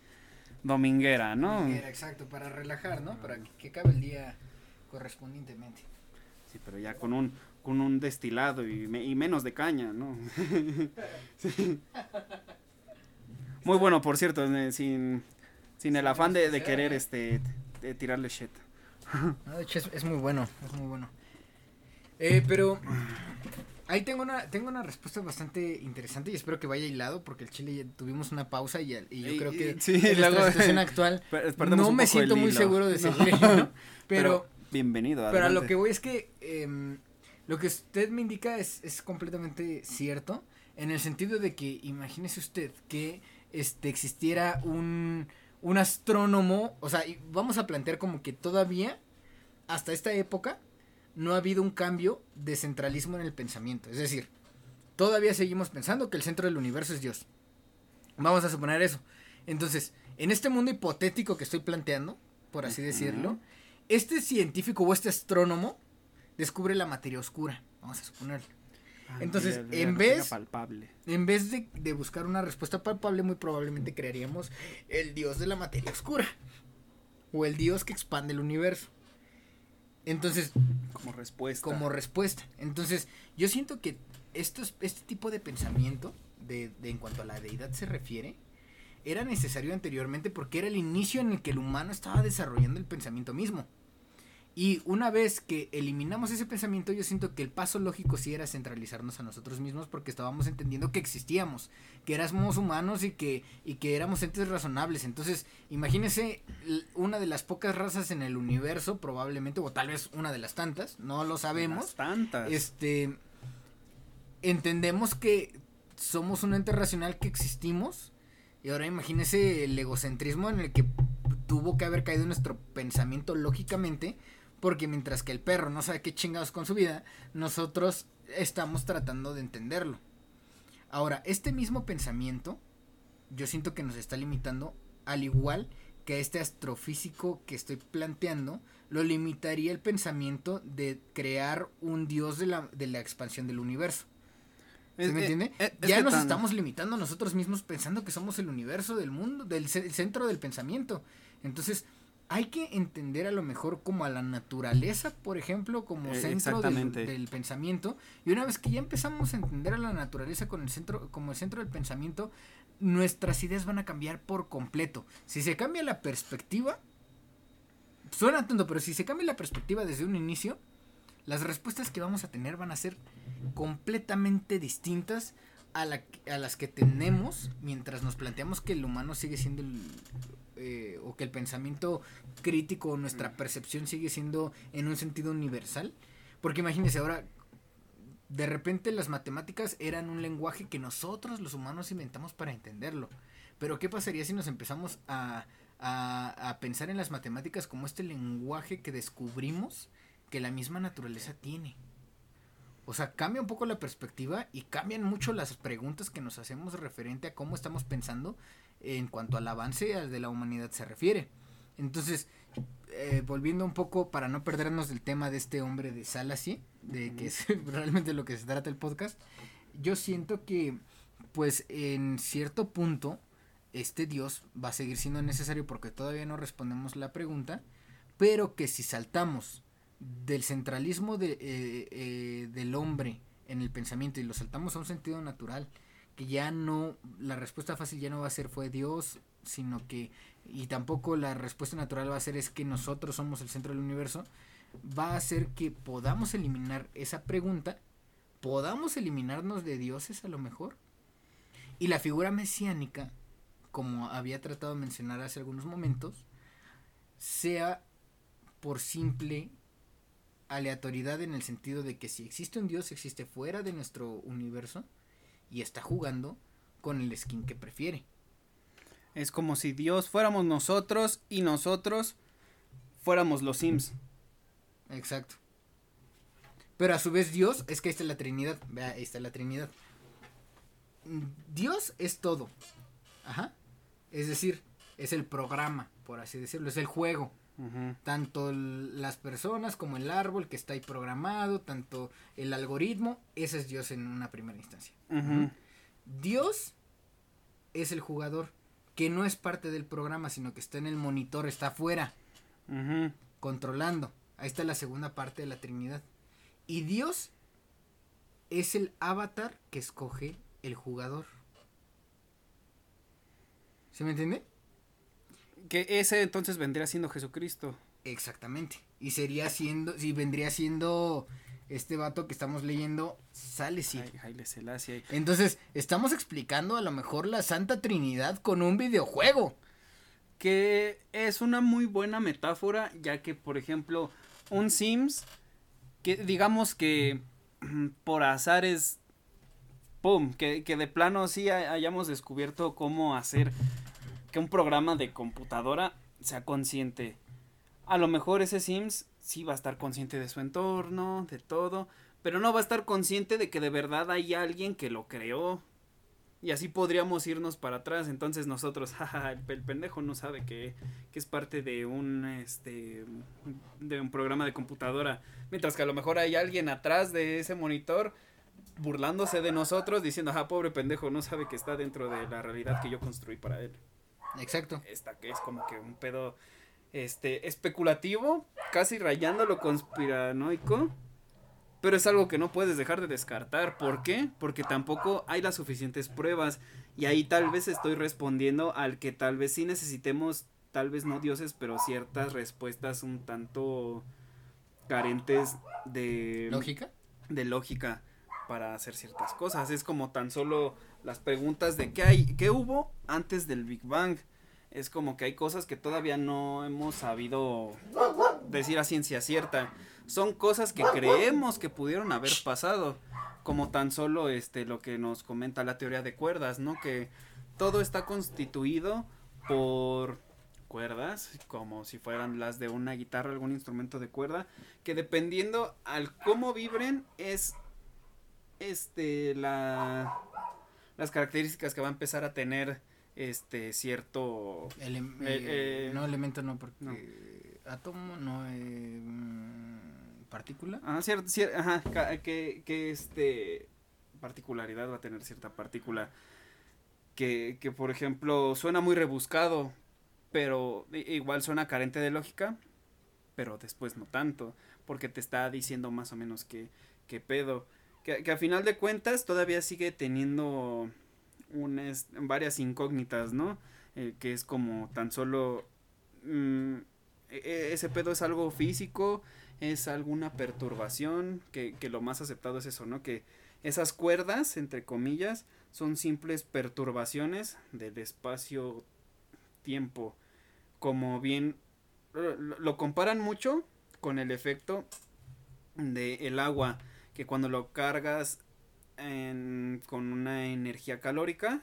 Speaker 2: dominguera, ¿no?
Speaker 1: Dominguera, exacto, para relajar, ¿no? Para que acabe el día correspondientemente.
Speaker 2: Sí, pero ya con un con un destilado y, y menos de caña, ¿no? Muy bueno, por cierto, eh, sin, sin el afán de, de querer este de tirarle shit.
Speaker 1: de hecho es, muy bueno, es muy bueno. Eh, pero ahí tengo una, tengo una respuesta bastante interesante y espero que vaya hilado porque el Chile ya tuvimos una pausa y, yo creo que
Speaker 2: sí, en la
Speaker 1: situación actual no me siento muy seguro de seguir. Pero,
Speaker 2: bienvenido.
Speaker 1: Pero a lo que voy es que em, lo que usted me indica es, es completamente cierto en el sentido de que imagínese usted que este existiera un un astrónomo, o sea, vamos a plantear como que todavía, hasta esta época, no ha habido un cambio de centralismo en el pensamiento. Es decir, todavía seguimos pensando que el centro del universo es Dios. Vamos a suponer eso. Entonces, en este mundo hipotético que estoy planteando, por así decirlo, este científico o este astrónomo descubre la materia oscura. Vamos a suponerlo. Ah, Entonces, en vez, en vez de, buscar una respuesta palpable, muy probablemente crearíamos el dios de la materia oscura. O el dios que expande el universo. Entonces.
Speaker 2: Como respuesta.
Speaker 1: Como respuesta. Entonces, yo siento que estos, este tipo de pensamiento, de, de en cuanto a la deidad se refiere, era necesario anteriormente porque era el inicio en el que el humano estaba desarrollando el pensamiento mismo. Y una vez que eliminamos ese pensamiento, yo siento que el paso lógico sí era centralizarnos a nosotros mismos porque estábamos entendiendo que existíamos, que éramos humanos y que, y que éramos entes razonables. Entonces, imagínese una de las pocas razas en el universo, probablemente, o tal vez una de las tantas, no lo sabemos.
Speaker 2: tantas.
Speaker 1: Este, entendemos que somos un ente racional que existimos. Y ahora imagínese el egocentrismo en el que tuvo que haber caído nuestro pensamiento lógicamente porque mientras que el perro no sabe qué chingados con su vida, nosotros estamos tratando de entenderlo. Ahora, este mismo pensamiento, yo siento que nos está limitando, al igual que este astrofísico que estoy planteando, lo limitaría el pensamiento de crear un dios de la, de la expansión del universo. ¿Se me entiende? ya nos estamos limitando nosotros mismos pensando que somos el universo del mundo, del centro del pensamiento. Entonces, hay que entender a lo mejor como a la naturaleza, por ejemplo, como eh, centro del, pensamiento. Y una vez que ya empezamos a entender a la naturaleza con el centro, como el centro del pensamiento, nuestras ideas van a cambiar por completo. Si se cambia la perspectiva, suena tonto, pero si se cambia la perspectiva desde un inicio, las respuestas que vamos a tener van a ser completamente distintas a, la, a las que tenemos mientras nos planteamos que el humano sigue siendo el, eh, o que el pensamiento crítico, nuestra percepción sigue siendo en un sentido universal. Porque imagínense ahora, de repente las matemáticas eran un lenguaje que nosotros los humanos inventamos para entenderlo. Pero ¿qué pasaría si nos empezamos a, a, a pensar en las matemáticas como este lenguaje que descubrimos que la misma naturaleza tiene? O sea, cambia un poco la perspectiva y cambian mucho las preguntas que nos hacemos referente a cómo estamos pensando en cuanto al avance de la humanidad se refiere. Entonces, eh, volviendo un poco para no perdernos del tema de este hombre de Salasy, de que es realmente lo que se trata el podcast, yo siento que, pues, en cierto punto, este Dios va a seguir siendo necesario porque todavía no respondemos la pregunta, pero que si saltamos del centralismo de, eh, eh, del hombre en el pensamiento y lo saltamos a un sentido natural, que ya no, la respuesta fácil ya no va a ser fue Dios, sino que, y tampoco la respuesta natural va a ser es que nosotros somos el centro del universo, va a hacer que podamos eliminar esa pregunta, podamos eliminarnos de dioses a lo mejor, y la figura mesiánica, como había tratado de mencionar hace algunos momentos, sea por simple aleatoriedad en el sentido de que si existe un Dios, existe fuera de nuestro universo, y está jugando con el skin que prefiere.
Speaker 2: Es como si Dios fuéramos nosotros y nosotros fuéramos los Sims.
Speaker 1: Exacto. Pero a su vez Dios, es que ahí está la Trinidad. Vea, ahí está la Trinidad. Dios es todo. Ajá. Es decir, es el programa, por así decirlo, es el juego. Tanto las personas como el árbol que está ahí programado, tanto el algoritmo, ese es Dios en una primera instancia. Dios es el jugador que no es parte del programa, sino que está en el monitor, está afuera, controlando. Ahí está la segunda parte de la Trinidad. Y Dios es el avatar que escoge el jugador. ¿Se me entiende?
Speaker 2: Que ese entonces vendría siendo Jesucristo.
Speaker 1: Exactamente. Y sería siendo, si vendría siendo este vato que estamos leyendo, sale sí. Entonces, estamos explicando a lo mejor la Santa Trinidad con un videojuego.
Speaker 2: Que es una muy buena metáfora, ya que, por ejemplo, un Sims, que digamos que por azares, ¡pum! Que, que de plano sí hayamos descubierto cómo hacer que un programa de computadora sea consciente. A lo mejor ese Sims sí va a estar consciente de su entorno, de todo, pero no va a estar consciente de que de verdad hay alguien que lo creó. Y así podríamos irnos para atrás. Entonces nosotros, jaja, el, pendejo no sabe que, que, es parte de un este de un programa de computadora. Mientras que a lo mejor hay alguien atrás de ese monitor burlándose de nosotros, diciendo, ajá, pobre pendejo, no sabe que está dentro de la realidad que yo construí para él.
Speaker 1: Exacto.
Speaker 2: Esta que es como que un pedo este especulativo, casi rayando lo conspiranoico, pero es algo que no puedes dejar de descartar. ¿Por qué? Porque tampoco hay las suficientes pruebas y ahí tal vez estoy respondiendo al que tal vez sí necesitemos, tal vez no dioses, pero ciertas respuestas un tanto carentes de
Speaker 1: lógica,
Speaker 2: de lógica para hacer ciertas cosas. Es como tan solo las preguntas de qué hay, qué hubo antes del Big Bang. Es como que hay cosas que todavía no hemos sabido decir a ciencia cierta. Son cosas que creemos que pudieron haber pasado, como tan solo este lo que nos comenta la teoría de cuerdas, ¿no? Que todo está constituido por cuerdas, como si fueran las de una guitarra, algún instrumento de cuerda, que dependiendo al cómo vibren es este la las características que va a empezar a tener este cierto
Speaker 1: eh, eh, no elemento no porque átomo no eh, mm, partícula.
Speaker 2: Ah cierto, ajá que, que este particularidad va a tener cierta partícula que, que por ejemplo suena muy rebuscado pero igual suena carente de lógica pero después no tanto porque te está diciendo más o menos que, que pedo que, que a final de cuentas todavía sigue teniendo unas, varias incógnitas, ¿no? Eh, que es como tan solo... Mm, e, e, ese pedo es algo físico, es alguna perturbación, que, que lo más aceptado es eso, ¿no? Que esas cuerdas, entre comillas, son simples perturbaciones del espacio-tiempo. Como bien lo, comparan mucho con el efecto del el agua que cuando lo cargas con una energía calórica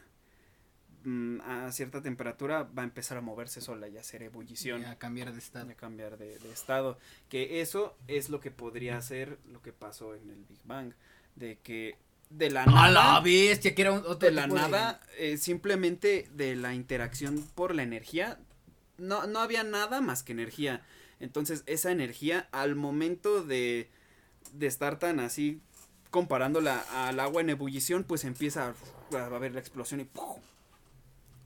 Speaker 2: mm, a cierta temperatura va a empezar a moverse sola y a hacer ebullición. Y
Speaker 1: a cambiar de estado.
Speaker 2: A cambiar de, estado. Que eso es lo que podría ser lo que pasó en el Big Bang. De que de la
Speaker 1: nada. la bestia! Que era un,
Speaker 2: de la nada, eh, simplemente de la interacción por la energía. No, no había nada más que energía. Entonces, esa energía, al momento de de estar tan así comparándola al agua en ebullición, pues empieza a, haber la explosión y ¡pum!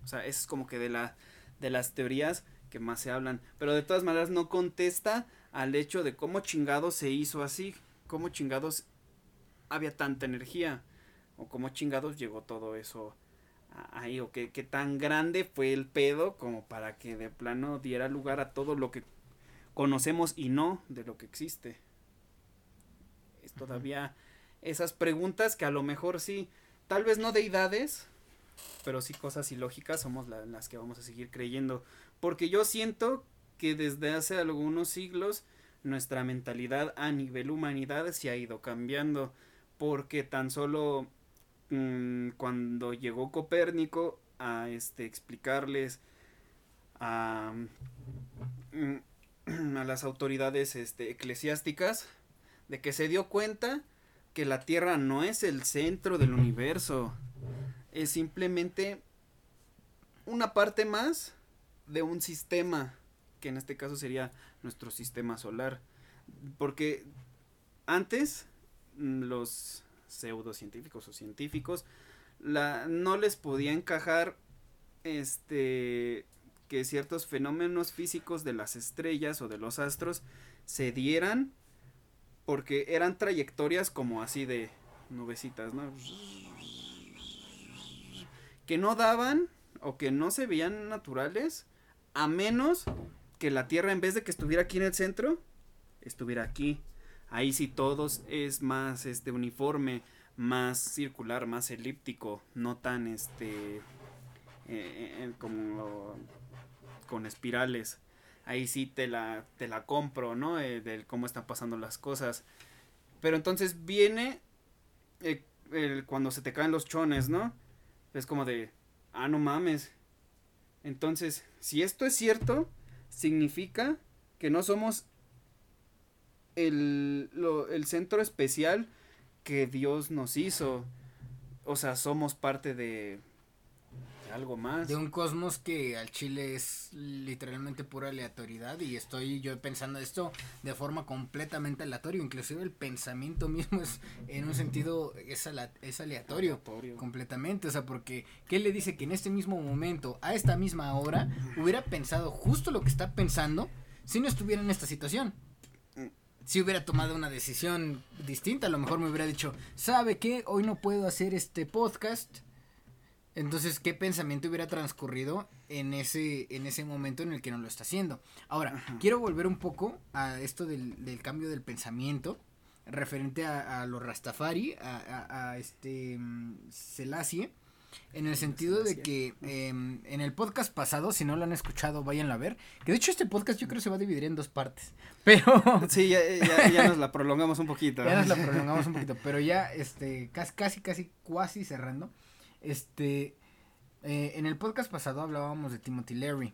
Speaker 2: O sea, es como que de la de las teorías que más se hablan, pero de todas maneras no contesta al hecho de cómo chingados se hizo así, cómo chingados había tanta energía o cómo chingados llegó todo eso ahí o qué, qué tan grande fue el pedo como para que de plano diera lugar a todo lo que conocemos y no de lo que existe todavía esas preguntas que a lo mejor sí, tal vez no deidades, pero sí cosas ilógicas somos las que vamos a seguir creyendo. Porque yo siento que desde hace algunos siglos nuestra mentalidad a nivel humanidad se ha ido cambiando. Porque tan solo mm, cuando llegó Copérnico a este explicarles a, mm, a las autoridades este, eclesiásticas de que se dio cuenta que la Tierra no es el centro del universo, es simplemente una parte más de un sistema, que en este caso sería nuestro sistema solar. Porque antes mm, los pseudocientíficos o científicos la, no les podía encajar este que ciertos fenómenos físicos de las estrellas o de los astros se dieran porque eran trayectorias como así de nubecitas, ¿no? Que no daban o que no se veían naturales a menos que la Tierra en vez de que estuviera aquí en el centro, estuviera aquí. Ahí sí todos es más este uniforme, más circular, más elíptico, no tan este eh, eh, como con espirales. Ahí sí te la te la compro, ¿no? Eh, de cómo están pasando las cosas. Pero entonces viene cuando se te caen los chones, ¿no? Es como de, ah, no mames. Entonces, si esto es cierto, significa que no somos el, el centro especial que Dios nos hizo. O sea, somos parte de, algo más.
Speaker 1: De un cosmos que al chile es literalmente pura aleatoriedad y estoy yo pensando esto de forma completamente aleatoria, inclusive el pensamiento mismo es en un sentido es, es aleatorio, aleatorio, completamente, o sea, porque ¿qué le dice que en este mismo momento, a esta misma hora, hubiera pensado justo lo que está pensando si no estuviera en esta situación? si hubiera tomado una decisión distinta, a lo mejor me hubiera dicho, ¿sabe qué? Hoy no puedo hacer este podcast entonces, ¿qué pensamiento hubiera transcurrido en ese, en ese momento en el que no lo está haciendo? Ahora, quiero volver un poco a esto del, del cambio del pensamiento referente a, a los Rastafari, a, a, este um, Selassie, en el sentido de que em, en el podcast pasado, si no lo han escuchado, váyanlo a ver. Que de hecho este podcast yo creo se va a dividir en dos partes. Pero.
Speaker 2: Sí, ya, ya, ya nos la prolongamos un poquito.
Speaker 1: ya nos la prolongamos un poquito. Pero ya, este, casi, casi, casi, casi cerrando. Este, eh, en el podcast pasado hablábamos de Timothy Leary,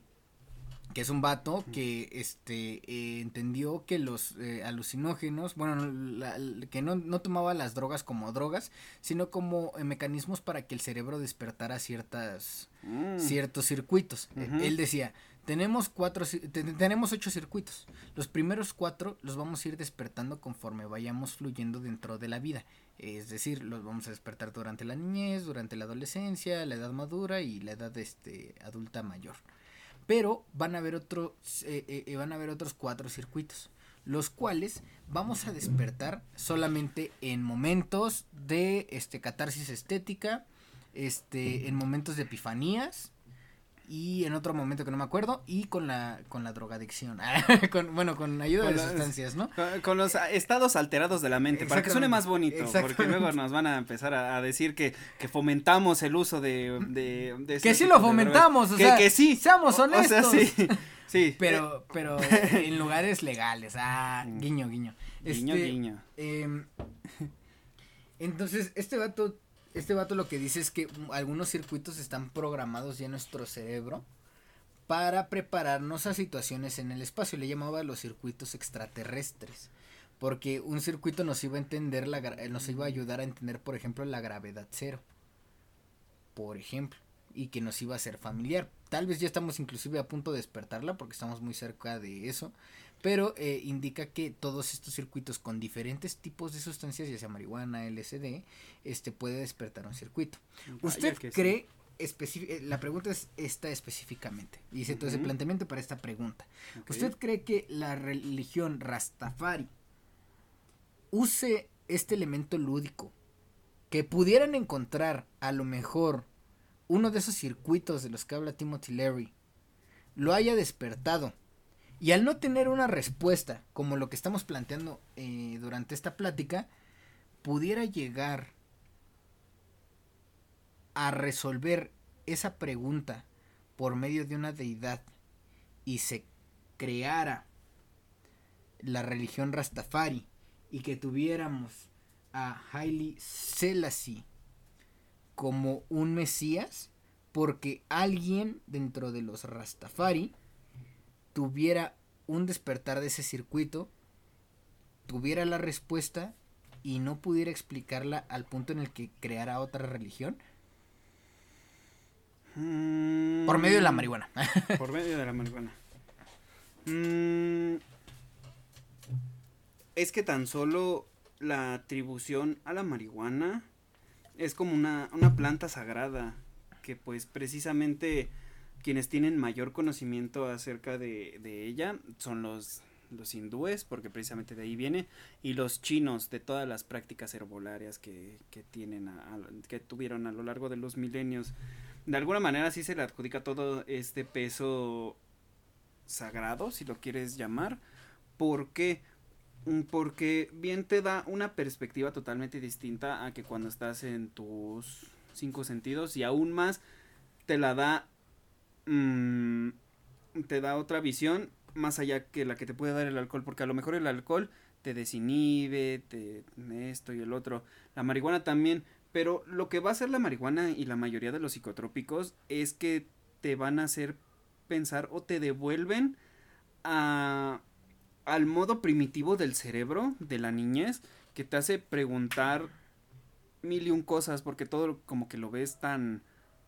Speaker 1: que es un vato que este eh, entendió que los eh, alucinógenos, bueno, que no, no, tomaba las drogas como drogas, sino como mecanismos para que el cerebro despertara ciertas mm. ciertos circuitos. Él decía, tenemos cuatro, tenemos ocho circuitos. Los primeros cuatro los vamos a ir despertando conforme vayamos fluyendo dentro de la vida. Es decir, los vamos a despertar durante la niñez, durante la adolescencia, la edad madura y la edad este, adulta mayor. Pero van a haber otros, eh, eh, eh, van a haber otros cuatro circuitos, los cuales vamos a despertar solamente en momentos de este catarsis estética, este, en momentos de epifanías, y en otro momento que no me acuerdo y con la con la drogadicción. Con, bueno con ayuda de sustancias no
Speaker 2: con, los estados alterados de la mente para que suene más bonito porque luego nos van a empezar a, decir que, que, fomentamos el uso de, de,
Speaker 1: que sí lo fomentamos o sea que sí. seamos honestos.
Speaker 2: sí sí.
Speaker 1: Pero pero en lugares legales ah mm. guiño guiño.
Speaker 2: Guiño este, guiño.
Speaker 1: eh, entonces este vato este vato lo que dice es que algunos circuitos están programados ya en nuestro cerebro para prepararnos a situaciones en el espacio. Le llamaba los circuitos extraterrestres. Porque un circuito nos iba a entender, la, nos iba a ayudar a entender, por ejemplo, la gravedad cero. Por ejemplo. Y que nos iba a ser familiar. Tal vez ya estamos inclusive a punto de despertarla porque estamos muy cerca de eso pero eh, indica que todos estos circuitos con diferentes tipos de sustancias, ya sea marihuana, LSD, este puede despertar un circuito. ¿Usted cree eh, la pregunta es esta específicamente. Todo ese planteamiento para esta pregunta. ¿Usted cree que la religión Rastafari use este elemento lúdico que pudieran encontrar a lo mejor uno de esos circuitos de los que habla Timothy Leary lo haya despertado y al no tener una respuesta, como lo que estamos planteando eh, durante esta plática, pudiera llegar a resolver esa pregunta por medio de una deidad y se creara la religión Rastafari y que tuviéramos a Haile Selassie como un mesías porque alguien dentro de los Rastafari tuviera un despertar de ese circuito, tuviera la respuesta y no pudiera explicarla al punto en el que creara otra religión? Por medio de la marihuana.
Speaker 2: Por medio de la marihuana. Mm, es que tan solo la atribución a la marihuana es como una, una planta sagrada que pues precisamente quienes tienen mayor conocimiento acerca de, ella son los hindúes, porque precisamente de ahí viene, y los chinos de todas las prácticas herbolarias que, tienen, que tuvieron a lo largo de los milenios. De alguna manera sí se le adjudica todo este peso sagrado, si lo quieres llamar. ¿Por qué? Mm, porque bien te da una perspectiva totalmente distinta a que cuando estás en tus cinco sentidos y aún más te la da mmm, te da otra visión más allá que la que te puede dar el alcohol, porque a lo mejor el alcohol te desinhibe, te esto y el otro, la marihuana también, pero lo que va a hacer la marihuana y la mayoría de los psicotrópicos es que te van a hacer pensar o te devuelven a al modo primitivo del cerebro de la niñez que te hace preguntar mil y un cosas porque todo como que lo ves tan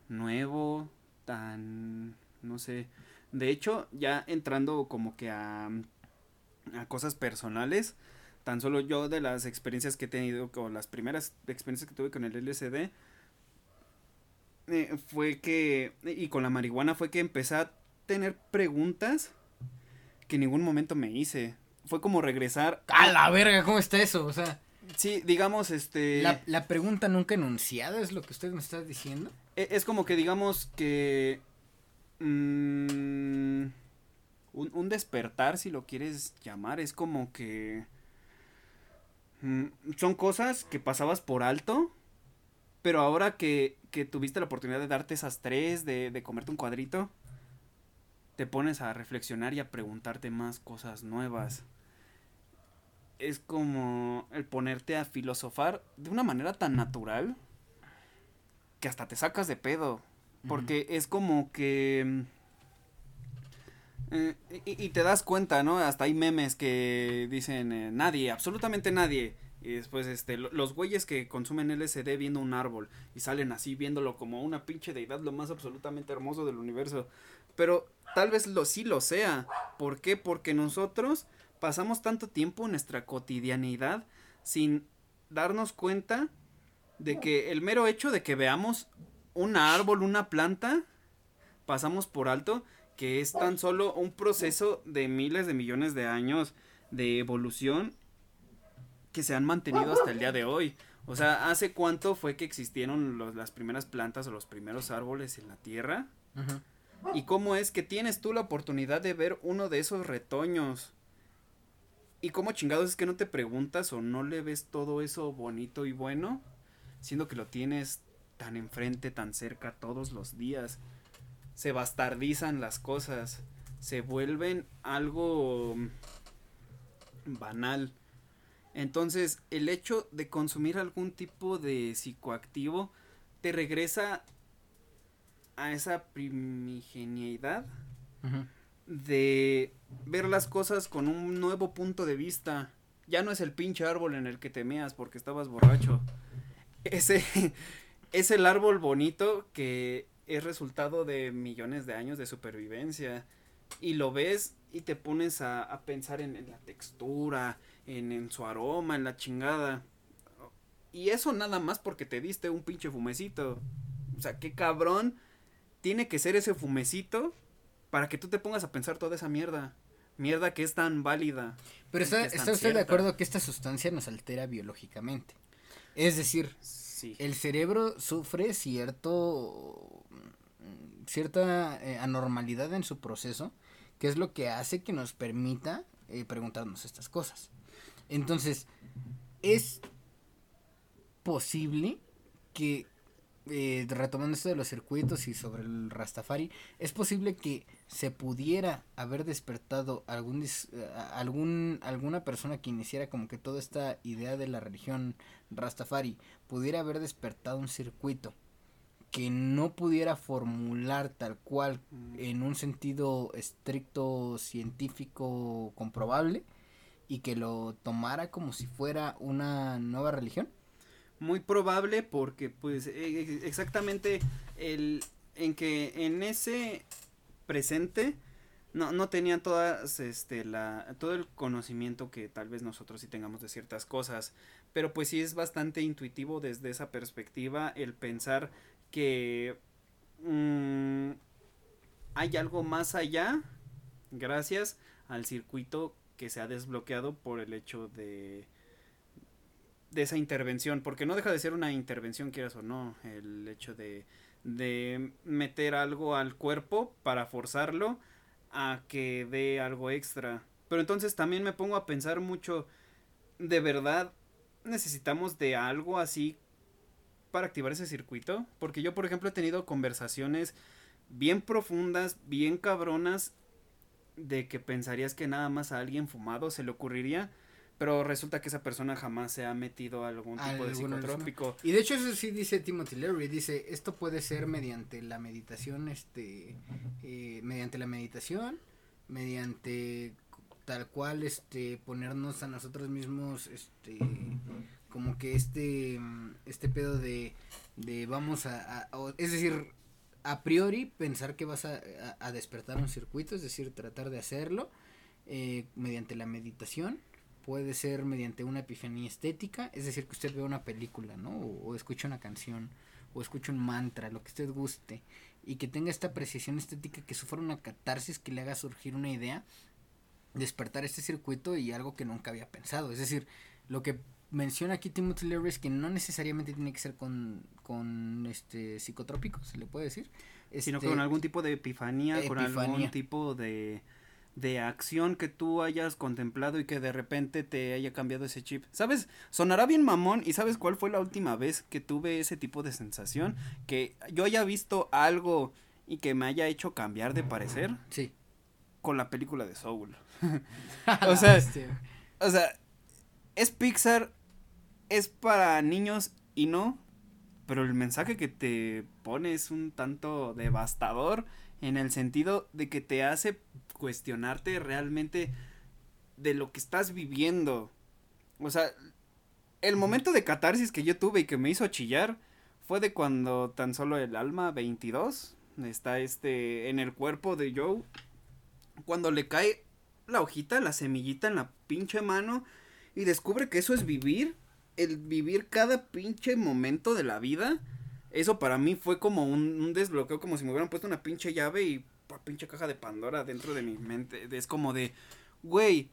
Speaker 2: nuevo, tan no sé, de hecho, ya entrando como que a, a cosas personales, tan solo yo de las experiencias que he tenido, o las primeras experiencias que tuve con el LSD, eh, fue que, y con la marihuana fue que empecé a tener preguntas que en ningún momento me hice. Fue como regresar.
Speaker 1: ¡A la verga! ¿Cómo está eso? O sea.
Speaker 2: Sí, digamos, este.
Speaker 1: La, la pregunta nunca enunciada es lo que usted me está diciendo.
Speaker 2: E, es como que digamos que Mm, un, despertar, si lo quieres llamar, es como que... Mm, son cosas que pasabas por alto, pero ahora que, que tuviste la oportunidad de darte esas tres, de, de comerte un cuadrito, te pones a reflexionar y a preguntarte más cosas nuevas. Es como el ponerte a filosofar de una manera tan natural que hasta te sacas de pedo. Porque es como que... Mm, eh, y, te das cuenta, ¿no? Hasta hay memes que dicen eh, nadie, absolutamente nadie. Y después, este, los güeyes que consumen LSD viendo un árbol y salen así viéndolo como una pinche deidad, lo más absolutamente hermoso del universo. Pero tal vez lo sí lo sea. ¿Por qué? Porque nosotros pasamos tanto tiempo en nuestra cotidianidad sin darnos cuenta de que el mero hecho de que veamos un árbol, una planta, pasamos por alto que es tan solo un proceso de miles de millones de años de evolución que se han mantenido hasta el día de hoy. O sea, ¿hace cuánto fue que existieron los, las primeras plantas o los primeros árboles en la Tierra? ¿Y cómo es que tienes tú la oportunidad de ver uno de esos retoños? ¿Y cómo chingados es que no te preguntas o no le ves todo eso bonito y bueno? Siendo que lo tienes tan enfrente, tan cerca todos los días. Se bastardizan las cosas, se vuelven algo banal. Entonces, el hecho de consumir algún tipo de psicoactivo te regresa a esa primigenialidad de ver las cosas con un nuevo punto de vista. Ya no es el pinche árbol en el que temeas porque estabas borracho. Ese es el árbol bonito que es resultado de millones de años de supervivencia. Y lo ves y te pones a, pensar en, la textura, en, en, su aroma, en la chingada. Y eso nada más porque te diste un pinche fumecito. O sea, qué cabrón tiene que ser ese fumecito para que tú te pongas a pensar toda esa mierda. Mierda que es tan válida.
Speaker 1: Pero está, está usted de acuerdo que esta sustancia nos altera biológicamente. Es decir, el cerebro sufre cierto cierta eh, anormalidad en su proceso, que es lo que hace que nos permita eh, preguntarnos estas cosas. Entonces, es posible que, eh, retomando esto de los circuitos y sobre el Rastafari, es posible que se pudiera haber despertado algún, algún alguna persona que iniciara como que toda esta idea de la religión Rastafari pudiera haber despertado un circuito que no pudiera formular tal cual mm. en un sentido estricto científico comprobable y que lo tomara como si fuera una nueva religión?
Speaker 2: Muy probable porque pues e, e, exactamente el en que en ese presente no, no tenían todas este la todo el conocimiento que tal vez nosotros sí tengamos de ciertas cosas pero pues sí es bastante intuitivo desde esa perspectiva el pensar que mm, hay algo más allá gracias al circuito que se ha desbloqueado por el hecho de de esa intervención, porque no deja de ser una intervención, quieras o no, el hecho de, de meter algo al cuerpo para forzarlo a que dé algo extra. Pero entonces también me pongo a pensar mucho, ¿de verdad necesitamos de algo así para activar ese circuito? Porque yo, por ejemplo, he tenido conversaciones bien profundas, bien cabronas, de que pensarías que nada más a alguien fumado se le ocurriría pero resulta que esa persona jamás se ha metido a algún tipo de psicotrópico.
Speaker 1: Y de hecho eso sí dice Timothy Leary, dice, esto puede ser mediante la meditación, este, eh, mediante la meditación, mediante tal cual, este, ponernos a nosotros mismos, este, como que este, este pedo de, de vamos a, es decir, a priori pensar que vas a, a, despertar un circuito, es decir, tratar de hacerlo eh, mediante la meditación puede ser mediante una epifanía estética, es decir, que usted vea una película, ¿no? O, escuche una canción, o escuche un mantra, lo que usted guste, y que tenga esta apreciación estética que sufra una catarsis que le haga surgir una idea, despertar este circuito y algo que nunca había pensado. Es decir, lo que menciona aquí Timothy Leary es que no necesariamente tiene que ser con, con este psicotrópico, se le puede decir.
Speaker 2: Sino con algún tipo de epifanía, con algún tipo de de acción que tú hayas contemplado y que de repente te haya cambiado ese chip. ¿Sabes? Sonará bien mamón y ¿sabes cuál fue la última vez que tuve ese tipo de sensación? Que yo haya visto algo y que me haya hecho cambiar de parecer.
Speaker 1: Sí.
Speaker 2: Con la película de Soul. o sea, o sea, es Pixar, es para niños y no, pero el mensaje que te pone es un tanto devastador en el sentido de que te hace cuestionarte realmente de lo que estás viviendo. O sea, el momento de catarsis que yo tuve y que me hizo chillar fue de cuando tan solo el alma 22 está este en el cuerpo de Joe cuando le cae la hojita, la semillita en la pinche mano y descubre que eso es vivir, el vivir cada pinche momento de la vida. Eso para mí fue como un, un desbloqueo, como si me hubieran puesto una pinche llave y pinche caja de Pandora dentro de mi mente. Es como de, güey,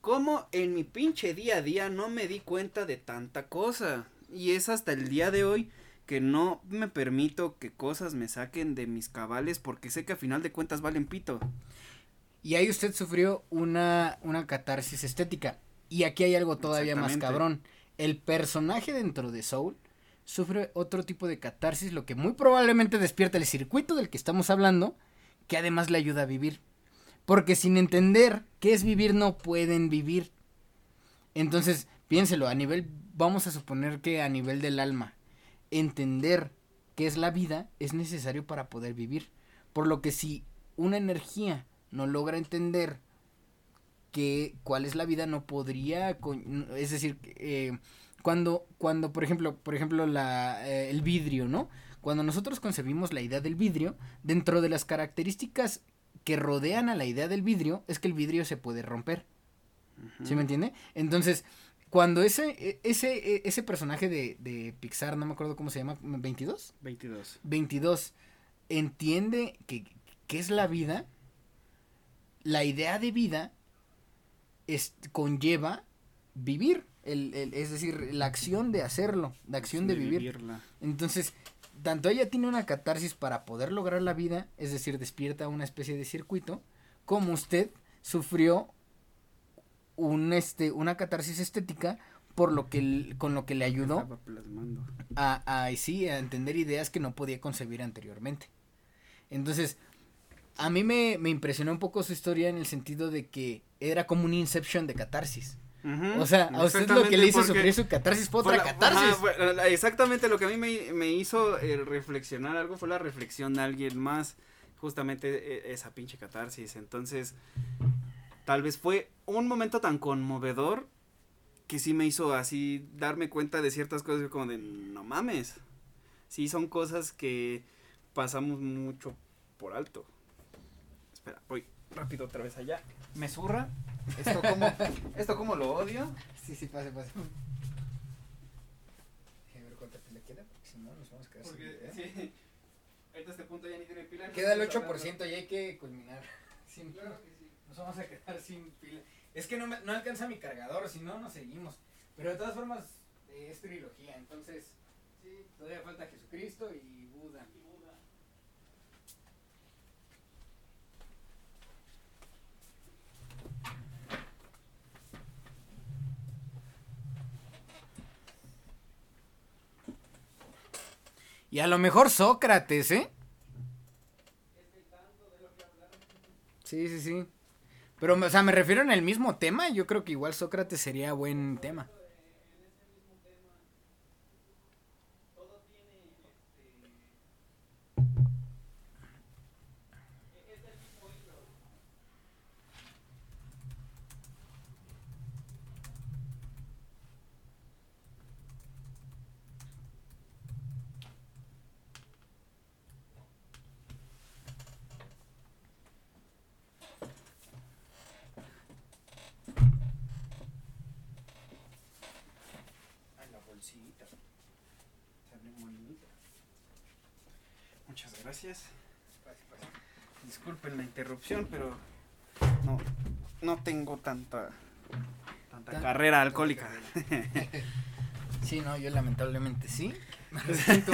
Speaker 2: ¿cómo en mi pinche día a día no me di cuenta de tanta cosa? Y es hasta el día de hoy que no me permito que cosas me saquen de mis cabales porque sé que a final de cuentas valen pito.
Speaker 1: Y ahí usted sufrió una, una catarsis estética. Y aquí hay algo todavía más cabrón. El personaje dentro de Soul sufre otro tipo de catarsis, lo que muy probablemente despierta el circuito del que estamos hablando que además le ayuda a vivir. Porque sin entender qué es vivir no pueden vivir. Entonces, piénselo, a nivel, vamos a suponer que a nivel del alma, entender qué es la vida es necesario para poder vivir. Por lo que si una energía no logra entender que cuál es la vida no podría es decir eh, cuando cuando por ejemplo por ejemplo la eh, el vidrio no cuando nosotros concebimos la idea del vidrio, dentro de las características que rodean a la idea del vidrio es que el vidrio se puede romper. ¿Sí me entiende? Entonces, cuando ese, e, ese, e, ese personaje de, de Pixar, no me acuerdo cómo se llama, ¿22?
Speaker 2: 22.
Speaker 1: 22, entiende que, que es la vida, la idea de vida es, conlleva vivir, el, el, es decir, la acción de hacerlo, la acción de, vivir. Vivirla. Entonces, tanto ella tiene una catarsis para poder lograr la vida, es decir, despierta una especie de circuito, como usted sufrió un este una catarsis estética por lo que con lo que le ayudó a, a sí a entender ideas que no podía concebir anteriormente. Entonces, a mí me, me impresionó un poco su historia en el sentido de que era como un inception de catarsis o sea, a usted lo que le hizo sufrir su catarsis fue otra catarsis.
Speaker 2: exactamente lo que a mí me, hizo eh, reflexionar algo fue la reflexión de alguien más. Justamente e, esa pinche catarsis. Entonces, tal vez fue un momento tan conmovedor que sí me hizo así darme cuenta de ciertas cosas como de no mames. Sí, son cosas que pasamos mucho por alto. Espera, voy rápido otra vez allá. Me zurra. Esto como, esto como lo odio.
Speaker 1: Sí, sí, pase, pase. Déjame ver cuánta pila queda, porque si no nos vamos a quedar
Speaker 2: porque, sin pila. Sí. Ahorita este punto ya ni tiene pila.
Speaker 1: Queda el 8% y hay que culminar. Sin claro que sí. Nos vamos a quedar sin pila. Es que no, me, no alcanza mi cargador, si no, nos seguimos. Pero de todas formas, eh, es trilogía, entonces, sí, todavía falta Jesucristo y Buda. Y a lo mejor Sócrates, ¿eh? Sí, sí, sí. Pero, o sea, me refiero en el mismo tema. Yo creo que igual Sócrates sería buen tema.
Speaker 2: Muchas gracias. Disculpen la interrupción, pero no, no tengo tanta, tanta carrera alcohólica.
Speaker 1: Sí, no, yo lamentablemente sí. Me arrepiento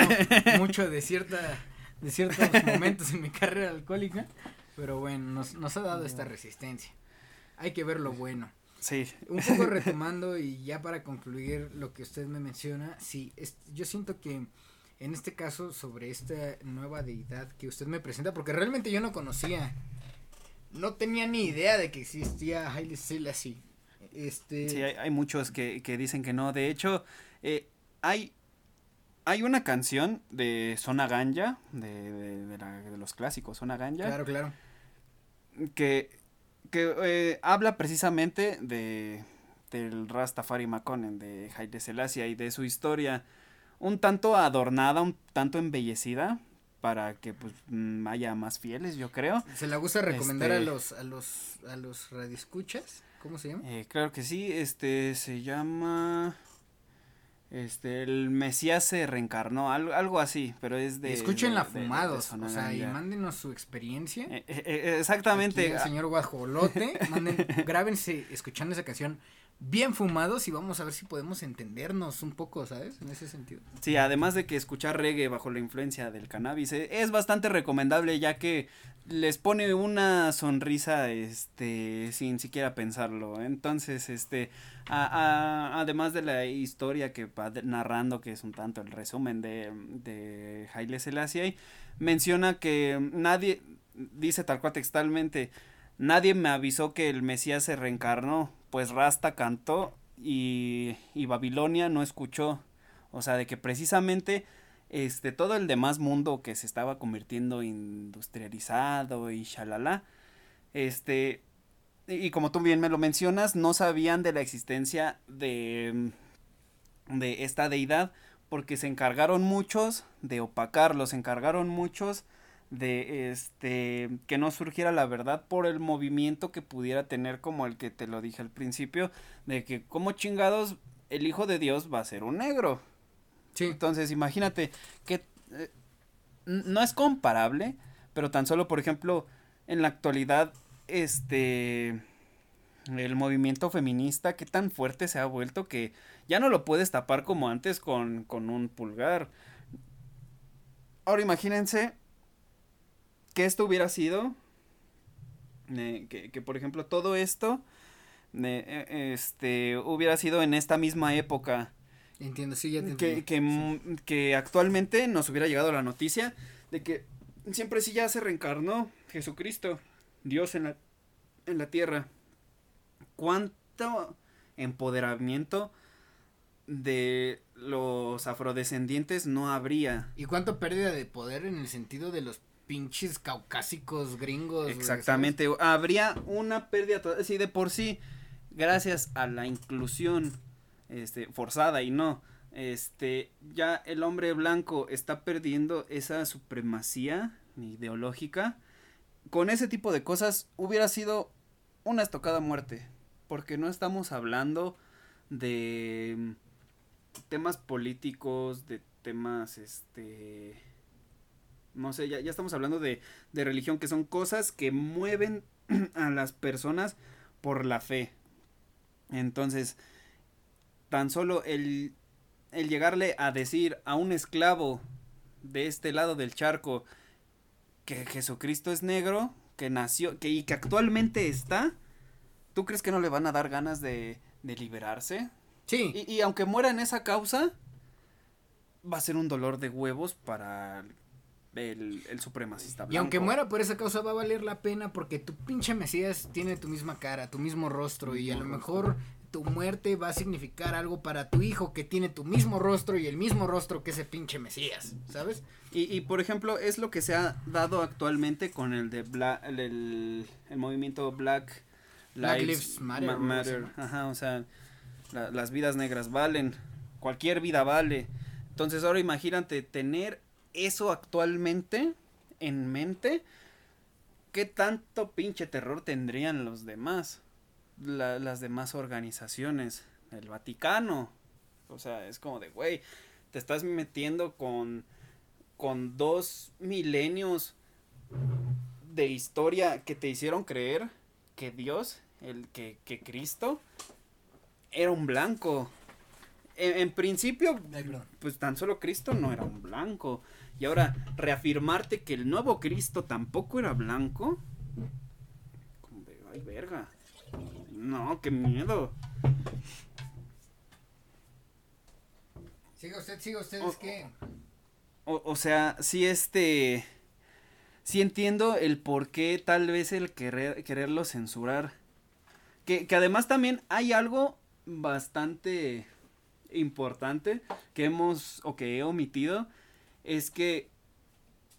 Speaker 1: mucho de cierta, de ciertos momentos en mi carrera alcohólica, pero bueno, nos, nos ha dado esta resistencia. Hay que ver lo bueno.
Speaker 2: Sí.
Speaker 1: Un poco retomando y ya para concluir lo que usted me menciona, sí, es, yo siento que en este caso sobre esta nueva deidad que usted me presenta, porque realmente yo no conocía, no tenía ni idea de que existía Haile Selassie. Este...
Speaker 2: Sí, hay, hay muchos que, que, dicen que no. De hecho, eh, hay, hay una canción de Zona Ganja, de, de, de, la, de los clásicos Zona Ganja.
Speaker 1: Claro, claro.
Speaker 2: Que, que eh, habla precisamente de del Rastafari Makonnen, de Haile Selassie y de su historia un tanto adornada, un tanto embellecida para que pues mm, haya más fieles, yo creo.
Speaker 1: ¿Se la gusta recomendar este, a los a los a los radioescuchas? ¿Cómo se llama?
Speaker 2: Eh, claro que sí, este se llama este el Mesías se reencarnó, algo, algo así, pero es de
Speaker 1: Escúchenla fumados, de, de o sea, y mándenos su experiencia.
Speaker 2: Eh, eh, exactamente.
Speaker 1: Aquí el señor Guajolote, manden, grábense escuchando esa canción bien fumados y vamos a ver si podemos entendernos un poco, ¿sabes? En ese sentido.
Speaker 2: Sí, además de que escuchar reggae bajo la influencia del cannabis eh, es bastante recomendable ya que les pone una sonrisa este sin siquiera pensarlo. Entonces, este a, a, además de la historia que va narrando que es un tanto el resumen de de Haile Selassie menciona que nadie dice tal cual textualmente Nadie me avisó que el Mesías se reencarnó, pues Rasta cantó y, y Babilonia no escuchó. O sea, de que precisamente este todo el demás mundo que se estaba convirtiendo industrializado y shalala, este y como tú bien me lo mencionas, no sabían de la existencia de de esta deidad porque se encargaron muchos de opacarlo, se encargaron muchos de este que no surgiera la verdad por el movimiento que pudiera tener como el que te lo dije al principio de que como chingados el hijo de Dios va a ser un negro. Sí. Entonces imagínate que eh, no es comparable pero tan solo por ejemplo en la actualidad este el movimiento feminista qué tan fuerte se ha vuelto que ya no lo puedes tapar como antes con, con un pulgar. Ahora imagínense que esto hubiera sido, eh, que, que, por ejemplo todo esto, eh, este, hubiera sido en esta misma época.
Speaker 1: Entiendo, sí, ya te
Speaker 2: que, que, sí. que actualmente nos hubiera llegado la noticia de que siempre sí ya se reencarnó Jesucristo, Dios en la, en la tierra. ¿Cuánto empoderamiento de los afrodescendientes no habría?
Speaker 1: ¿Y cuánto pérdida de poder en el sentido de los pinches caucásicos gringos.
Speaker 2: Exactamente, habría una pérdida, sí, de por sí, gracias a la inclusión este, forzada y no, este, ya el hombre blanco está perdiendo esa supremacía ideológica. Con ese tipo de cosas hubiera sido una estocada muerte, porque no estamos hablando de temas políticos, de temas, este, no sé, ya, ya estamos hablando de, de, religión, que son cosas que mueven a las personas por la fe, Entonces, tan solo el, el llegarle a decir a un esclavo de este lado del charco que Jesucristo es negro, que nació, que y que actualmente está, ¿tú crees que no le van a dar ganas de, de liberarse?
Speaker 1: Sí.
Speaker 2: Y, y aunque muera en esa causa, va a ser un dolor de huevos para el, el supremacista blanco.
Speaker 1: Y aunque muera por esa causa va a valer la pena porque tu pinche Mesías tiene tu misma cara, tu mismo rostro y a lo mejor tu muerte va a significar algo para tu hijo que tiene tu mismo rostro y el mismo rostro que ese pinche Mesías, ¿sabes?
Speaker 2: Y, y por ejemplo, es lo que se ha dado actualmente con el de Bla- el, el, el movimiento Black,
Speaker 1: Black Lives Matter,
Speaker 2: Ma- Matter. Ajá, o sea, la- las vidas negras valen, cualquier vida vale. Entonces ahora imagínate tener eso actualmente en mente, ¿qué tanto pinche terror tendrían los demás? La- las demás organizaciones, el Vaticano. O sea, es como de, güey, te estás metiendo con, con dos milenios de historia que te hicieron creer que Dios, el que, que Cristo, era un blanco. En, en principio, pues tan solo Cristo no era un blanco. Y ahora, reafirmarte que el nuevo Cristo tampoco era blanco. Como de, ay, verga. No, qué miedo.
Speaker 1: Siga usted, siga usted, es que...
Speaker 2: O, o sea, sí este... Sí entiendo el por qué tal vez el querer, quererlo censurar. Que, que además también hay algo bastante importante que hemos o que he omitido. Es que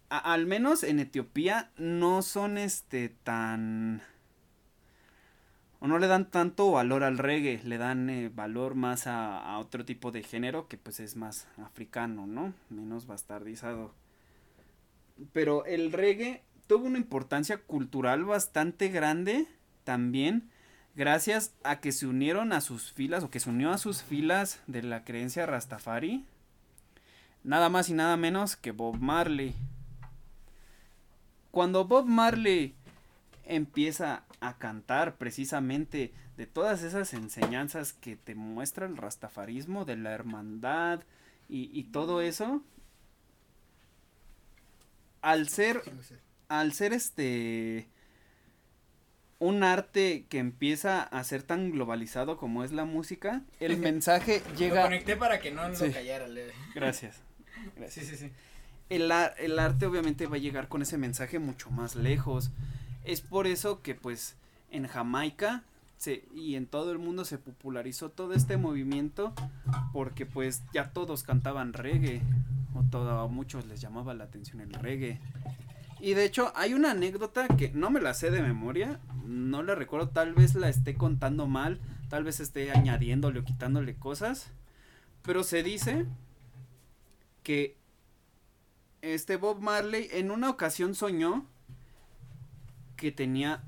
Speaker 2: al menos en Etiopía no son este tan... O no le dan tanto valor al reggae, le dan eh, valor más a, a otro tipo de género que pues es más africano, ¿no? Menos bastardizado. Pero el reggae tuvo una importancia cultural bastante grande también gracias a que se unieron a sus filas o que se unió a sus filas de la creencia Rastafari nada más y nada menos que Bob Marley. Cuando Bob Marley empieza a cantar precisamente de todas esas enseñanzas que te muestra el rastafarismo, de la hermandad y, y todo eso, al ser, al ser este un arte que empieza a ser tan globalizado como es la música, el mensaje
Speaker 1: Lo
Speaker 2: llega...
Speaker 1: conecté para que no
Speaker 2: Sí.
Speaker 1: lo callara. le-
Speaker 2: Gracias.
Speaker 1: Sí, sí, sí.
Speaker 2: el, el arte obviamente va a llegar con ese mensaje mucho más lejos. Es por eso que pues en Jamaica se, y en todo el mundo se popularizó todo este movimiento porque pues ya todos cantaban reggae o todo, a muchos les llamaba la atención el reggae. Y de hecho hay una anécdota que no me la sé de memoria, no la recuerdo, tal vez la esté contando mal, tal vez esté añadiéndole o quitándole cosas, pero se dice que este Bob Marley en una ocasión soñó que tenía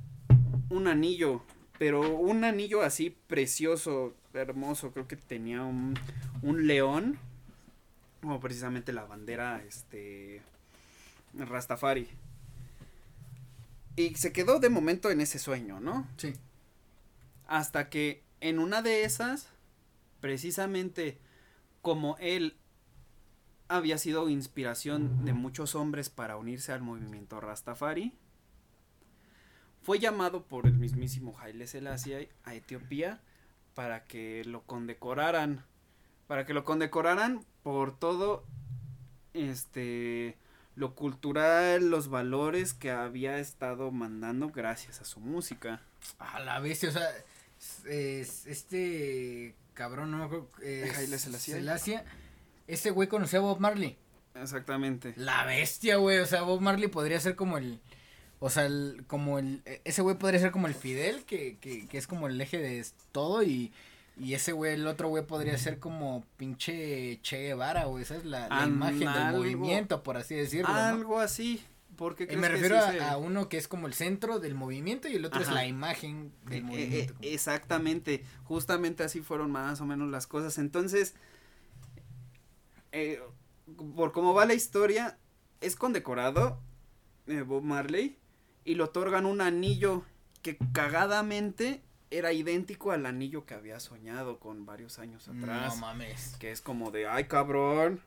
Speaker 2: un anillo, pero un anillo así precioso, hermoso, creo que tenía un, un león, como precisamente la bandera, este, Rastafari. Y se quedó de momento en ese sueño, ¿no?
Speaker 1: Sí.
Speaker 2: Hasta que en una de esas, precisamente como él había sido inspiración de muchos hombres para unirse al movimiento Rastafari, fue llamado por el mismísimo Haile Selassie a Etiopía para que lo condecoraran, para que lo condecoraran por todo este lo cultural, los valores que había estado mandando gracias a su música.
Speaker 1: A la bestia, o sea, es- es- este cabrón, no me acuerdo.
Speaker 2: Haile Selassie.
Speaker 1: Selassie, ese güey conocía a Bob Marley.
Speaker 2: Exactamente.
Speaker 1: La bestia, güey, o sea, Bob Marley podría ser como el, o sea, el- como el, e- ese güey podría ser como el Fidel, que, que, que es como el eje de todo y, y ese güey, el otro güey podría ser como pinche Che Guevara, güey, esa es la, imagen del movimiento, por así decirlo, ¿no?
Speaker 2: Algo así. Porque
Speaker 1: me refiero a, a uno que es como el centro del movimiento y el otro es la imagen del
Speaker 2: Eh, eh,
Speaker 1: movimiento.
Speaker 2: exactamente, justamente así fueron más o menos las cosas. Entonces, eh, por cómo va la historia, es condecorado eh, Bob Marley y le otorgan un anillo que cagadamente era idéntico al anillo que había soñado con varios años atrás.
Speaker 1: No mames.
Speaker 2: Que es como de, ay cabrón,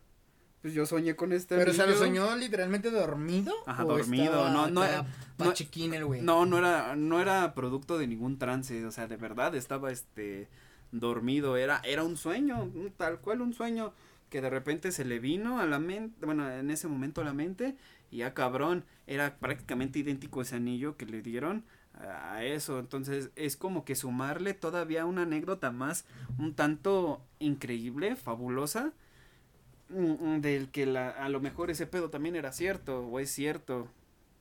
Speaker 2: pues yo soñé con este
Speaker 1: Pero, o sea. ¿lo soñó literalmente dormido?
Speaker 2: Ajá,
Speaker 1: ¿O
Speaker 2: dormido, no, no,
Speaker 1: acá
Speaker 2: no-
Speaker 1: pachequín el güey?
Speaker 2: No, no era, no era producto de ningún trance, o sea, de verdad estaba este dormido, era, era un sueño, tal cual un sueño que de repente se le vino a la mente, bueno, en ese momento a la mente, y ya cabrón, era prácticamente idéntico ese anillo que le dieron a eso, entonces es como que sumarle todavía una anécdota más un tanto increíble, fabulosa, mm, del que la, a lo mejor ese pedo también era cierto, o es cierto,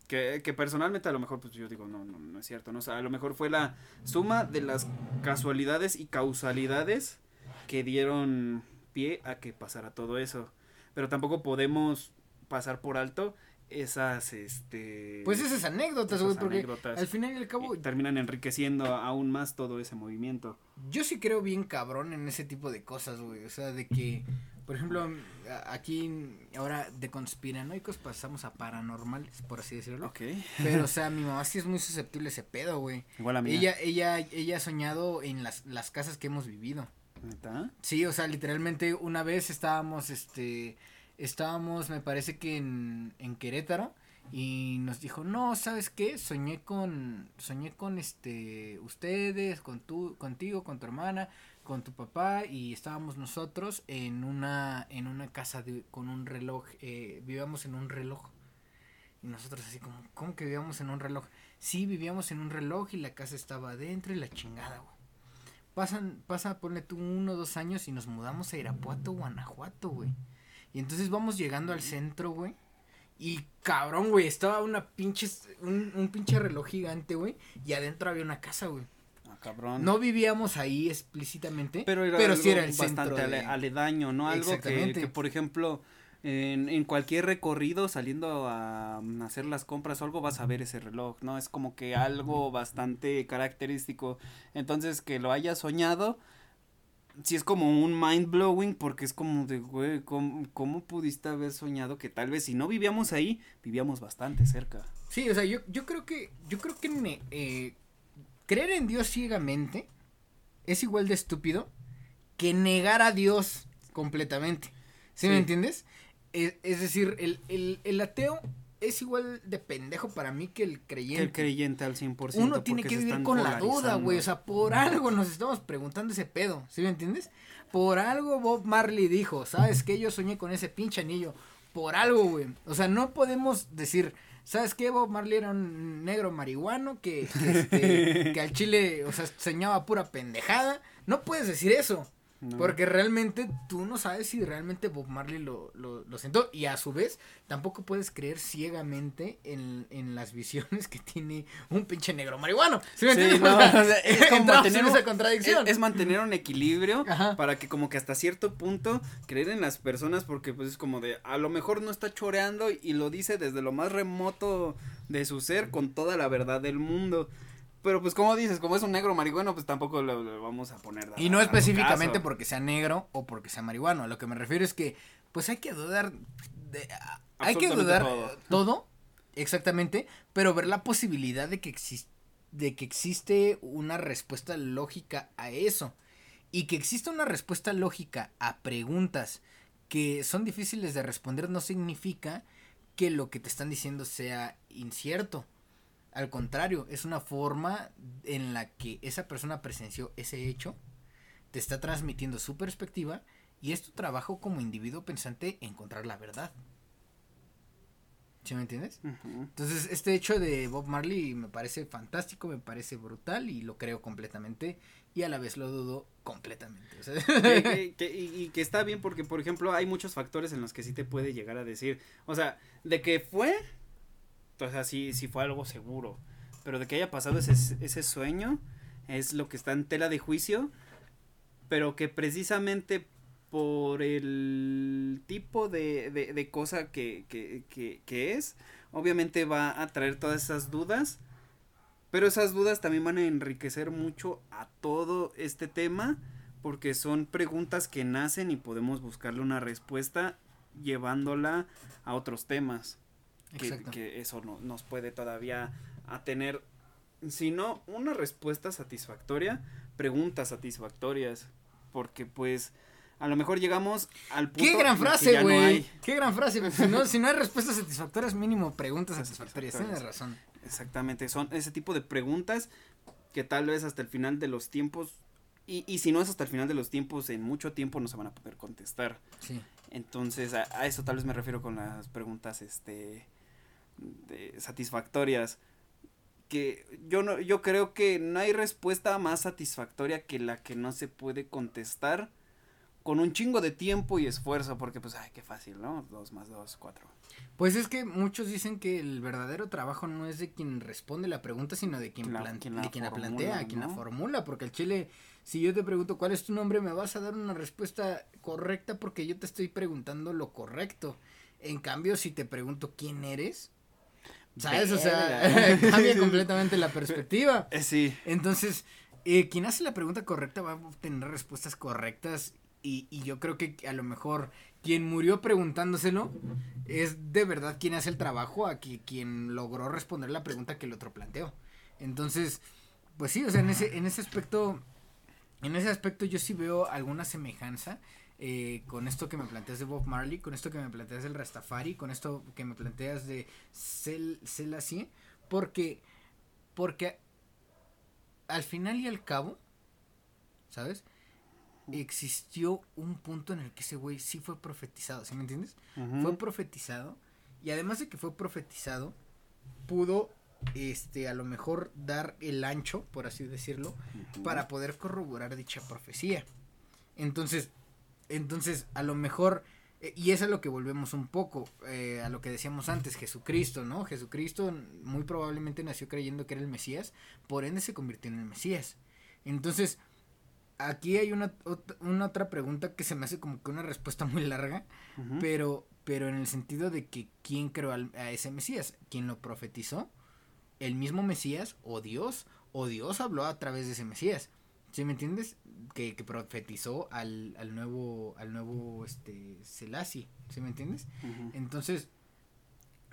Speaker 2: que, que personalmente a lo mejor pues yo digo, no, no, no es cierto, no, sea, a lo mejor fue la suma de las casualidades y causalidades que dieron pie a que pasara todo eso, pero tampoco podemos pasar por alto esas, este...
Speaker 1: Pues esas anécdotas, güey, porque
Speaker 2: anécdotas.
Speaker 1: al final y al cabo,
Speaker 2: y terminan enriqueciendo aún más todo ese movimiento.
Speaker 1: yo sí creo bien cabrón en ese tipo de cosas, güey. O sea, de que, por ejemplo, aquí ahora de conspiranoicos pasamos a paranormales, por así decirlo.
Speaker 2: Ok.
Speaker 1: Pero, o sea, mi mamá sí es muy susceptible a ese pedo, güey.
Speaker 2: Igual a mí.
Speaker 1: Ella, ella, ella ha soñado en las, las casas que hemos vivido. Sí, o sea, literalmente una vez estábamos, este, estábamos, me parece que en, en Querétaro y nos dijo, no, ¿sabes qué? Soñé con, soñé con, este, ustedes, con tu, contigo, con tu hermana, con tu papá y estábamos nosotros en una, en una casa con un reloj, eh, vivíamos en un reloj. Y nosotros así como, ¿cómo que vivíamos en un reloj? Sí, vivíamos en un reloj y la casa estaba adentro y la chingada, güey. Pasan, pasa, ponle tú uno o dos años y nos mudamos a Irapuato, Guanajuato, güey. Y entonces vamos llegando al centro, güey. Y cabrón, güey, estaba una pinche, un, un pinche reloj gigante, güey. Y adentro había una casa, güey.
Speaker 2: Ah, cabrón.
Speaker 1: No vivíamos ahí explícitamente,
Speaker 2: pero
Speaker 1: pero,
Speaker 2: era
Speaker 1: sí era el
Speaker 2: bastante
Speaker 1: centro. de-
Speaker 2: aledaño, ¿no? Algo que, por ejemplo, en, en cualquier recorrido saliendo a mm, hacer las compras o algo vas a ver ese reloj, ¿no? Es como que algo bastante característico. Entonces, que lo haya soñado, sí es como un mind blowing porque es como de, güey, ¿cómo, cómo pudiste haber soñado que tal vez si no vivíamos ahí, vivíamos bastante cerca?
Speaker 1: Sí, o sea, yo, yo creo que, yo creo que eh, creer en Dios ciegamente es igual de estúpido que negar a Dios completamente. ¿Sí, me
Speaker 2: Sí.
Speaker 1: entiendes? Es, es decir, el, el, el ateo es igual de pendejo para mí que el
Speaker 2: Que
Speaker 1: creyente.
Speaker 2: el creyente al 100%.
Speaker 1: Uno tiene que vivir con la duda, güey. O sea, por algo nos estamos preguntando ese pedo. ¿Sí me entiendes? Por algo Bob Marley dijo, ¿sabes qué? Yo soñé con ese pinche anillo. Por algo, güey. O sea, no podemos decir, ¿sabes qué? Bob Marley era un negro marihuano que, que, este, que al chile, o sea, soñaba pura pendejada. No puedes decir eso.
Speaker 2: No.
Speaker 1: Porque realmente tú no sabes si realmente Bob Marley lo, lo, lo sentó. Y a su vez, tampoco puedes creer ciegamente en, en las visiones que tiene un pinche negro marihuano. ¿Sí me
Speaker 2: Sí,
Speaker 1: entiendes?
Speaker 2: no,
Speaker 1: O sea,
Speaker 2: o sea, es como mantener
Speaker 1: esa contradicción.
Speaker 2: Es, es mantener un equilibrio
Speaker 1: Ajá.
Speaker 2: para que como que hasta cierto punto creer en las personas porque pues es como de a lo mejor no está choreando y lo dice desde lo más remoto de su ser con toda la verdad del mundo. Pero pues como dices, como es un negro marihuano, pues tampoco lo, lo vamos a poner.
Speaker 1: Y no específicamente porque sea negro o porque sea marihuano. A lo que me refiero es que, pues hay que dudar. De, hay que dudar
Speaker 2: todo.
Speaker 1: todo, exactamente, pero ver la posibilidad de que, exis- de que existe una respuesta lógica a eso. Y que exista una respuesta lógica a preguntas que son difíciles de responder no significa que lo que te están diciendo sea incierto. Al contrario, es una forma en la que esa persona presenció ese hecho, te está transmitiendo su perspectiva y es tu trabajo como individuo pensante encontrar la verdad. ¿Sí me entiendes? Entonces, este hecho de Bob Marley me parece fantástico, me parece brutal y lo creo completamente y a la vez lo dudo completamente. o sea,
Speaker 2: que, que- que- y, y que está bien porque, por ejemplo, hay muchos factores en los que sí te puede llegar a decir, o sea, de que fue, o sea, sí, sí fue algo seguro, pero de que haya pasado ese, ese sueño es lo que está en tela de juicio, pero que precisamente por el tipo de, de, de cosa que, que, que, que es, obviamente va a traer todas esas dudas pero esas dudas también van a enriquecer mucho a todo este tema porque son preguntas que nacen y podemos buscarle una respuesta llevándola a otros temas. Que, eso no, nos puede todavía a tener sino una respuesta satisfactoria, preguntas satisfactorias, porque pues a lo mejor llegamos al punto
Speaker 1: Qué gran frase, güey. Qué gran frase. Si no, si no hay respuestas satisfactorias, mínimo preguntas satisfactorias. Tienes razón.
Speaker 2: Exactamente, son ese tipo de preguntas que tal vez hasta el final de los tiempos, y, y si no es hasta el final de los tiempos, en mucho tiempo no se van a poder contestar. Sí. Entonces, a, a eso tal vez me refiero con las preguntas, este, de, satisfactorias que yo no yo creo que no hay respuesta más satisfactoria que la que no se puede contestar con un chingo de tiempo y esfuerzo porque pues ay qué fácil no dos más dos cuatro.
Speaker 1: Pues es que muchos dicen que el verdadero trabajo no es de quien responde la pregunta sino de quien, la, quien, la, de quien la plantea quien la formula porque el chile si yo te pregunto cuál es tu nombre me vas a dar una respuesta correcta porque yo te estoy preguntando lo correcto. En cambio si te pregunto quién eres ¿Sabes? O sea, cambia completamente la perspectiva.
Speaker 2: Eh, sí.
Speaker 1: Entonces, eh, quien hace la pregunta correcta va a obtener respuestas correctas. Y, y yo creo que a lo mejor quien murió preguntándoselo es de verdad quien hace el trabajo a quien logró responder la pregunta que el otro planteó. Entonces, pues sí, o sea, en ese, en ese aspecto, en ese aspecto yo sí veo alguna semejanza eh, con esto que me planteas de Bob Marley, con esto que me planteas del Rastafari, con esto que me planteas de Selassie, porque, porque al final y al cabo, ¿sabes? Existió un punto en el que ese güey sí fue profetizado, ¿sí me entiendes? Fue profetizado y además de que fue profetizado, pudo este a lo mejor dar el ancho, por así decirlo, para poder corroborar dicha profecía. Entonces, entonces, a lo mejor, eh, y es a lo que volvemos un poco, eh, a lo que decíamos antes, Jesucristo, ¿no? Jesucristo muy probablemente nació creyendo que era el Mesías, por ende se convirtió en el Mesías. Entonces, aquí hay una, una otra pregunta que se me hace como que una respuesta muy larga, pero, pero en el sentido de que quién creó a ese Mesías, quién lo profetizó, el mismo Mesías o Dios, o Dios habló a través de ese Mesías. ¿Sí me entiendes? Que, que profetizó al, al nuevo, al nuevo, este, Selassie, ¿sí me entiendes? Entonces,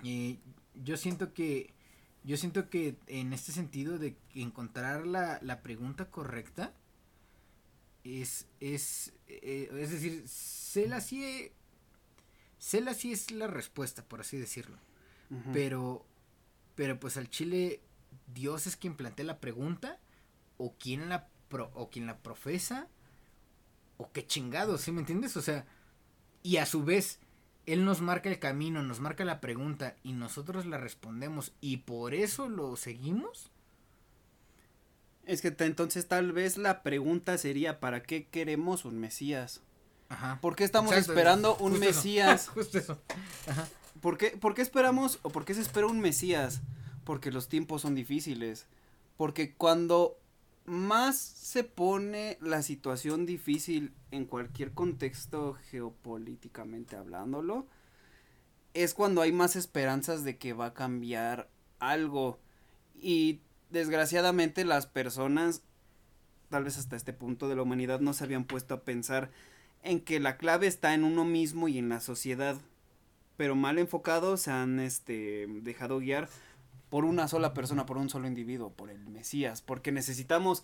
Speaker 1: eh, yo siento que, yo siento que en este sentido de encontrar la, la pregunta correcta, es, es, eh, es decir, Selassie, Selassie es la respuesta, por así decirlo, pero, pero pues al Chile, Dios es quien plantea la pregunta, o quien la o quien la profesa, o qué chingado, ¿sí me entiendes? O sea, y a su vez, él nos marca el camino, nos marca la pregunta y nosotros la respondemos y por eso lo seguimos.
Speaker 2: Es que entonces tal vez la pregunta sería, ¿para qué queremos un Mesías? Ajá. ¿Por qué estamos esperando un Mesías?
Speaker 1: Justo eso.
Speaker 2: Ajá. ¿Por qué, ¿Por qué esperamos o por qué se espera un Mesías? Porque los tiempos son difíciles. Porque cuando más se pone la situación difícil en cualquier contexto geopolíticamente hablándolo, es cuando hay más esperanzas de que va a cambiar algo. Y desgraciadamente las personas, tal vez hasta este punto de la humanidad, no se habían puesto a pensar en que la clave está en uno mismo y en la sociedad. Pero mal enfocados se han este, dejado guiar por una sola persona, por un solo individuo, por el Mesías, porque necesitamos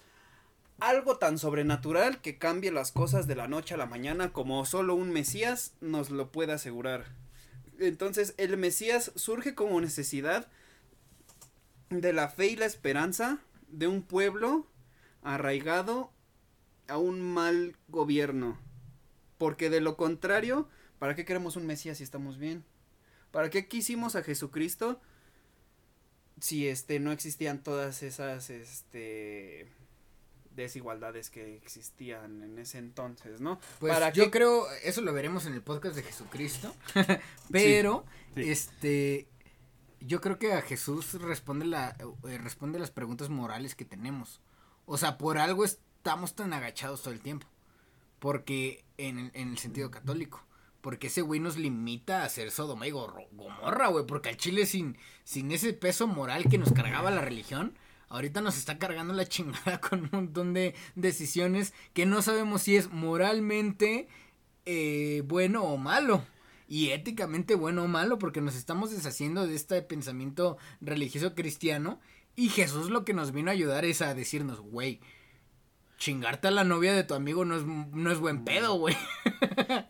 Speaker 2: algo tan sobrenatural que cambie las cosas de la noche a la mañana como solo un Mesías nos lo puede asegurar. Entonces el Mesías surge como necesidad de la fe y la esperanza de un pueblo arraigado a un mal gobierno. Porque de lo contrario, ¿para qué queremos un Mesías si estamos bien? ¿Para qué quisimos a Jesucristo si este no existían todas esas este desigualdades que existían en ese entonces, ¿no?
Speaker 1: Pues yo creo, eso lo veremos en el podcast de Jesucristo, pero este yo creo que a Jesús responde la eh, responde las preguntas morales que tenemos. O sea, por algo estamos tan agachados todo el tiempo. Porque en, en el sentido católico. Porque ese güey nos limita a ser Sodoma y Gomorra, güey. Porque al Chile sin, sin ese peso moral que nos cargaba la religión, ahorita nos está cargando la chingada con un montón de decisiones que no sabemos si es moralmente eh, bueno o malo. Y éticamente bueno o malo, porque nos estamos deshaciendo de este pensamiento religioso cristiano Y Jesús lo que nos vino a ayudar es a decirnos, güey, chingarte a la novia de tu amigo no es, no es buen pedo, güey.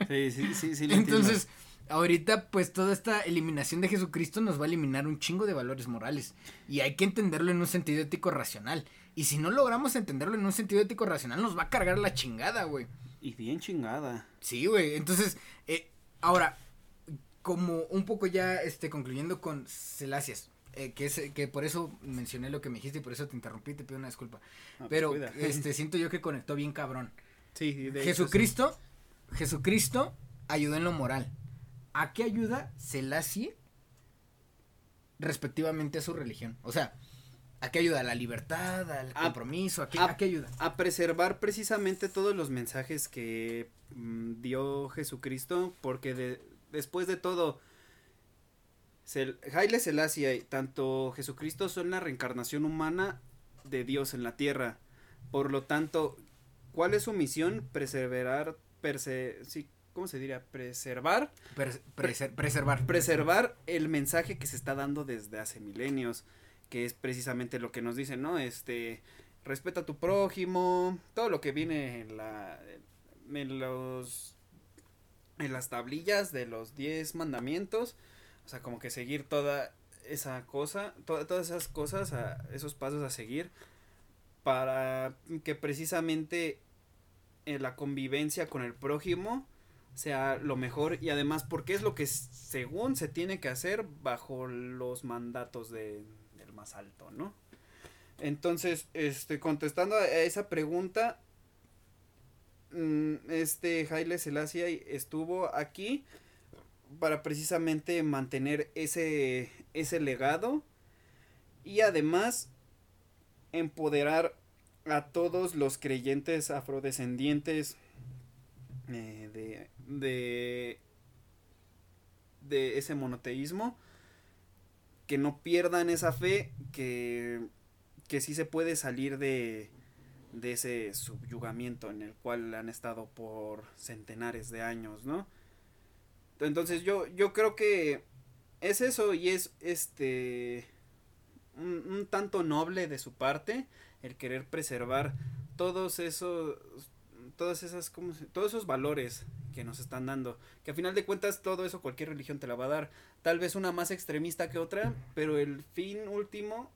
Speaker 2: Sí, sí, sí, sí.
Speaker 1: Entonces, ahorita pues toda esta eliminación de Jesucristo nos va a eliminar un chingo de valores morales. Y hay que entenderlo en un sentido ético racional. Y si no logramos entenderlo en un sentido ético racional, nos va a cargar la chingada, güey.
Speaker 2: Y bien chingada.
Speaker 1: Sí, güey. Entonces, eh, ahora, como un poco ya este, concluyendo con Celasias. Eh, que es que por eso mencioné lo que me dijiste y por eso te interrumpí, te pido una disculpa. Ah, pues Pero este siento yo que conectó bien cabrón.
Speaker 2: Sí,
Speaker 1: de Jesucristo, Jesucristo ayudó en lo moral. ¿A qué ayuda Selassie respectivamente a su religión? O sea, ¿a qué ayuda? ¿A la libertad? ¿Al compromiso? ¿A qué, a, qué ayuda?
Speaker 2: A preservar precisamente todos los mensajes que mm, dio Jesucristo, porque de, después de todo, Haile Selassie, tanto Jesucristo son la reencarnación humana de Dios en la tierra. Por lo tanto, ¿cuál es su misión? Preservar, sí, ¿cómo se diría? Preservar.
Speaker 1: preservar.
Speaker 2: Preservar el mensaje que se está dando desde hace milenios, que es precisamente lo que nos dicen, ¿no? Este, respeta a tu prójimo, todo lo que viene en la, en los, en las tablillas de los diez mandamientos o sea, como que seguir toda esa cosa, todas esas cosas, a, esos pasos a seguir para que precisamente eh, la convivencia con el prójimo sea lo mejor y además porque es lo que según se tiene que hacer bajo los mandatos de, del más alto, ¿no? Entonces, este, contestando a esa pregunta, mm, este Haile Selassie estuvo aquí para precisamente mantener ese, ese legado y además empoderar a todos los creyentes afrodescendientes eh, de, de, de ese monoteísmo que no pierdan esa fe que, que sí se puede salir de, de ese subyugamiento en el cual han estado por centenares de años, ¿no? Entonces yo, yo creo que es eso y es este un, tanto noble de su parte el querer preservar todos esos todas esas como todos esos valores que nos están dando que a final de cuentas todo eso cualquier religión te la va a dar. Tal vez una más extremista que otra pero el fin último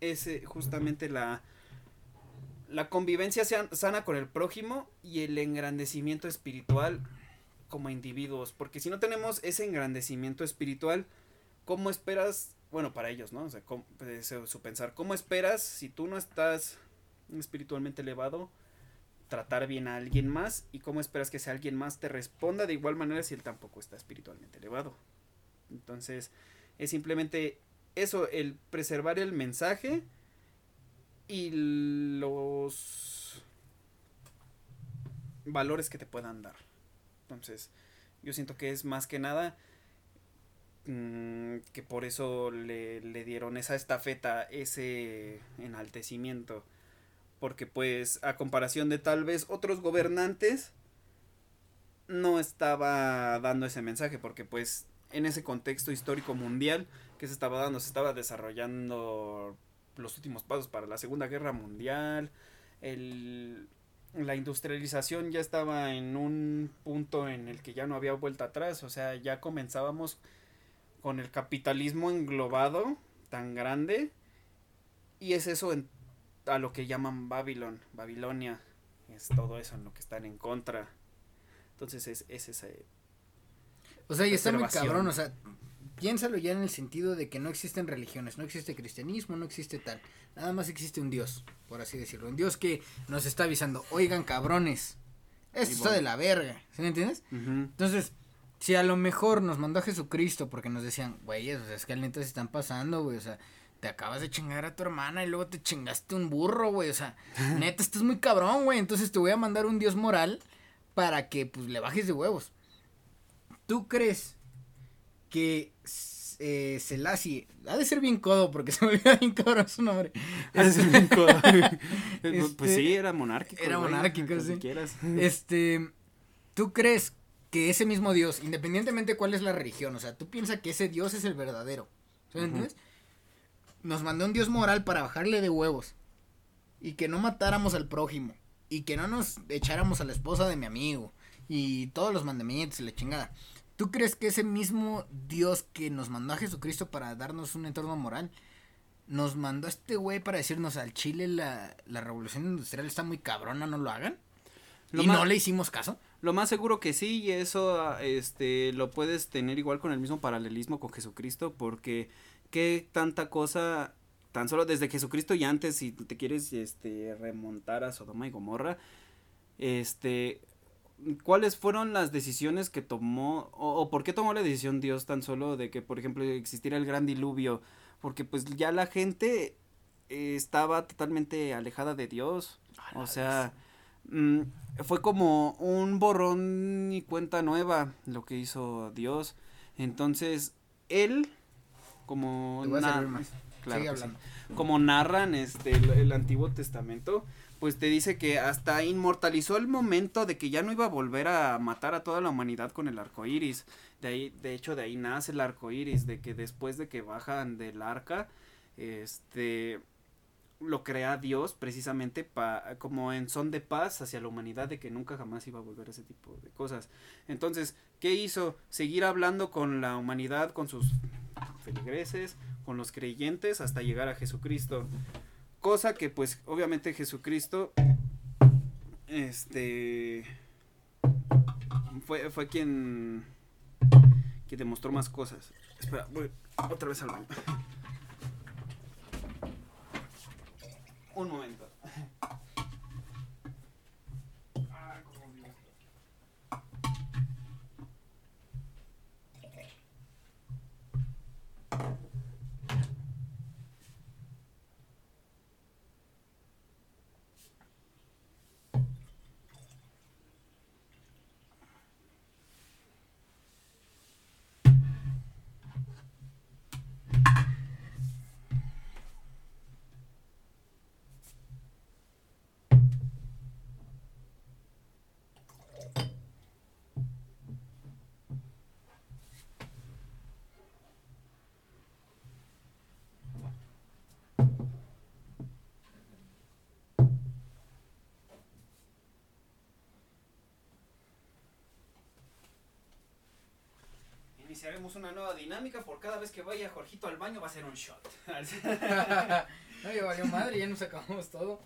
Speaker 2: es eh, justamente la la convivencia sana con el prójimo y el engrandecimiento espiritual como individuos, porque si no tenemos ese engrandecimiento espiritual, ¿cómo esperas, bueno, para ellos, ¿no? O sea, pues, su pensar, ¿cómo esperas si tú no estás espiritualmente elevado, tratar bien a alguien más y cómo esperas que ese alguien más te responda de igual manera si él tampoco está espiritualmente elevado? Entonces, es simplemente eso, el preservar el mensaje y los valores que te puedan dar. Entonces, yo siento que es más que nada mm, que por eso le, le, dieron esa estafeta, ese enaltecimiento. Porque pues a comparación de tal vez otros gobernantes, no estaba dando ese mensaje. Porque pues en ese contexto histórico mundial que se estaba dando, se estaba desarrollando los últimos pasos para la Segunda Guerra Mundial. El, la industrialización ya estaba en un punto en el que ya no había vuelta atrás, o sea, ya comenzábamos con el capitalismo englobado tan grande y es eso en, a lo que llaman Babilón, Babilonia, es todo eso en lo que están en contra. Entonces es, es ese
Speaker 1: O sea, y está muy cabrón, o sea, piénsalo ya en el sentido de que no existen religiones, no existe cristianismo, no existe tal. Nada más existe un Dios, por así decirlo. Un Dios que nos está avisando, oigan cabrones, esto está de la verga, ¿sí me entiendes? Entonces, si a lo mejor nos mandó a Jesucristo porque nos decían, güey, o sea, es que al neta se están pasando, güey, o sea, te acabas de chingar a tu hermana y luego te chingaste un burro, güey, o sea, neta, estás muy cabrón, güey, entonces te voy a mandar un Dios moral para que, pues, le bajes de huevos. ¿Tú crees que eh, Selassie, ha de ser bien codo porque se me olvidó bien cabrón su nombre.
Speaker 2: Ha de ser bien codo. Pues, pues sí, era monárquico.
Speaker 1: Era monárquico, sí. quieras. Este, ¿tú crees que ese mismo Dios, independientemente cuál es la religión, o sea, tú piensas que ese Dios es el verdadero, ¿sí entiendes? nos mandó un Dios moral para bajarle de huevos y que no matáramos al prójimo y que no nos echáramos a la esposa de mi amigo y todos los mandamientos y la chingada. ¿Tú crees que ese mismo Dios que nos mandó a Jesucristo para darnos un entorno moral, nos mandó a este güey para decirnos al Chile la, la revolución industrial está muy cabrona, no lo hagan? ¿Y no le hicimos caso?
Speaker 2: Lo más seguro que sí, y eso este, lo puedes tener igual con el mismo paralelismo con Jesucristo, porque qué tanta cosa, tan solo desde Jesucristo y antes, si te quieres este, remontar a Sodoma y Gomorra, este, ¿cuáles fueron las decisiones que tomó, o, por qué tomó la decisión Dios tan solo de que, por ejemplo, existiera el gran diluvio? Porque pues ya la gente estaba totalmente alejada de Dios, o sea... Mm, fue como un borrón y cuenta nueva lo que hizo Dios. Entonces, él, como, como narran este, el, Antiguo Testamento, pues te dice que hasta inmortalizó el momento de que ya no iba a volver a matar a toda la humanidad con el arco iris. De ahí, de hecho, de ahí nace el arco iris, de que después de que bajan del arca, este lo crea Dios precisamente como en son de paz hacia la humanidad de que nunca jamás iba a volver a ese tipo de cosas. Entonces, ¿qué hizo? Seguir hablando con la humanidad, con sus feligreses, con los creyentes hasta llegar a Jesucristo. Cosa que pues obviamente Jesucristo este fue, fue quien quien demostró más cosas. Espera, voy otra vez al baño. Un momento. Iniciaremos una nueva dinámica. Por cada vez que vaya Jorgito al baño va a ser un shot.
Speaker 1: no, ya valió madre, ya nos acabamos todo.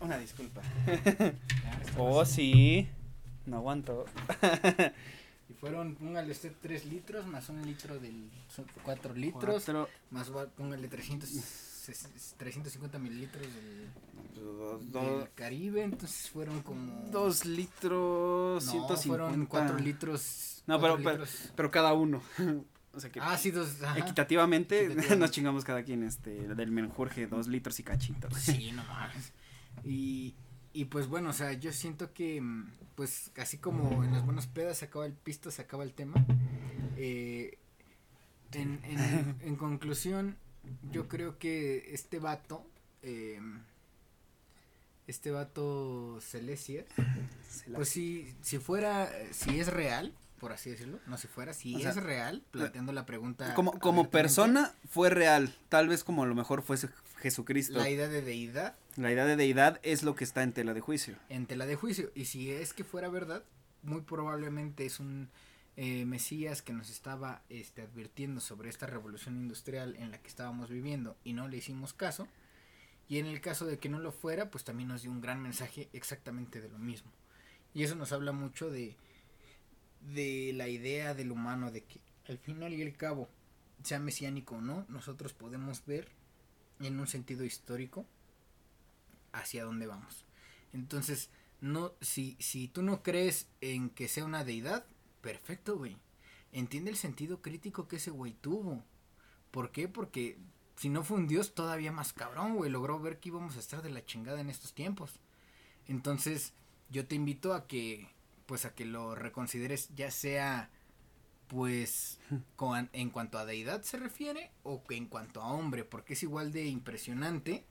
Speaker 2: Una, disculpa. oh, sí. No aguanto.
Speaker 1: y fueron, póngale usted 3 litros más un litro del. 4 litros. Más póngale 300. 350 mililitros del, Caribe, entonces fueron como...
Speaker 2: 2 litros, no, 150.
Speaker 1: fueron 4 litros.
Speaker 2: No, pero, pero, cada uno.
Speaker 1: o sea que ah, sí, dos,
Speaker 2: equitativamente, nos chingamos cada quien este del menjurje, 2 litros y cachitos.
Speaker 1: Sí, no mames. Y, y pues bueno, o sea, yo siento que pues así como en las buenas pedas se acaba el pisto, se acaba el tema. Eh, en, en, en conclusión, yo creo que este vato, eh, este vato Celestia, pues si, si fuera, si es real, por así decirlo, no si fuera, si es real, planteando la pregunta.
Speaker 2: Como, como persona fue real, tal vez como a lo mejor fuese Jesucristo.
Speaker 1: La idea de deidad.
Speaker 2: La idea de deidad es lo que está en tela de juicio.
Speaker 1: En tela de juicio, y si es que fuera verdad, muy probablemente es un eh, Mesías que nos estaba este, advirtiendo sobre esta revolución industrial en la que estábamos viviendo y no le hicimos caso. Y en el caso de que no lo fuera, pues también nos dio un gran mensaje exactamente de lo mismo. Y eso nos habla mucho de, de la idea del humano, de que al final y al cabo, sea mesiánico o no, nosotros podemos ver en un sentido histórico hacia dónde vamos. Entonces, no, si, si tú no crees en que sea una deidad, perfecto, güey. Entiende el sentido crítico que ese güey tuvo. ¿Por qué? Porque si no fue un dios todavía más cabrón, güey. Logró ver que íbamos a estar de la chingada en estos tiempos. Entonces, yo te invito a que, pues a que lo reconsideres, ya sea, pues, con, en cuanto a deidad se refiere, o que en cuanto a hombre, porque es igual de impresionante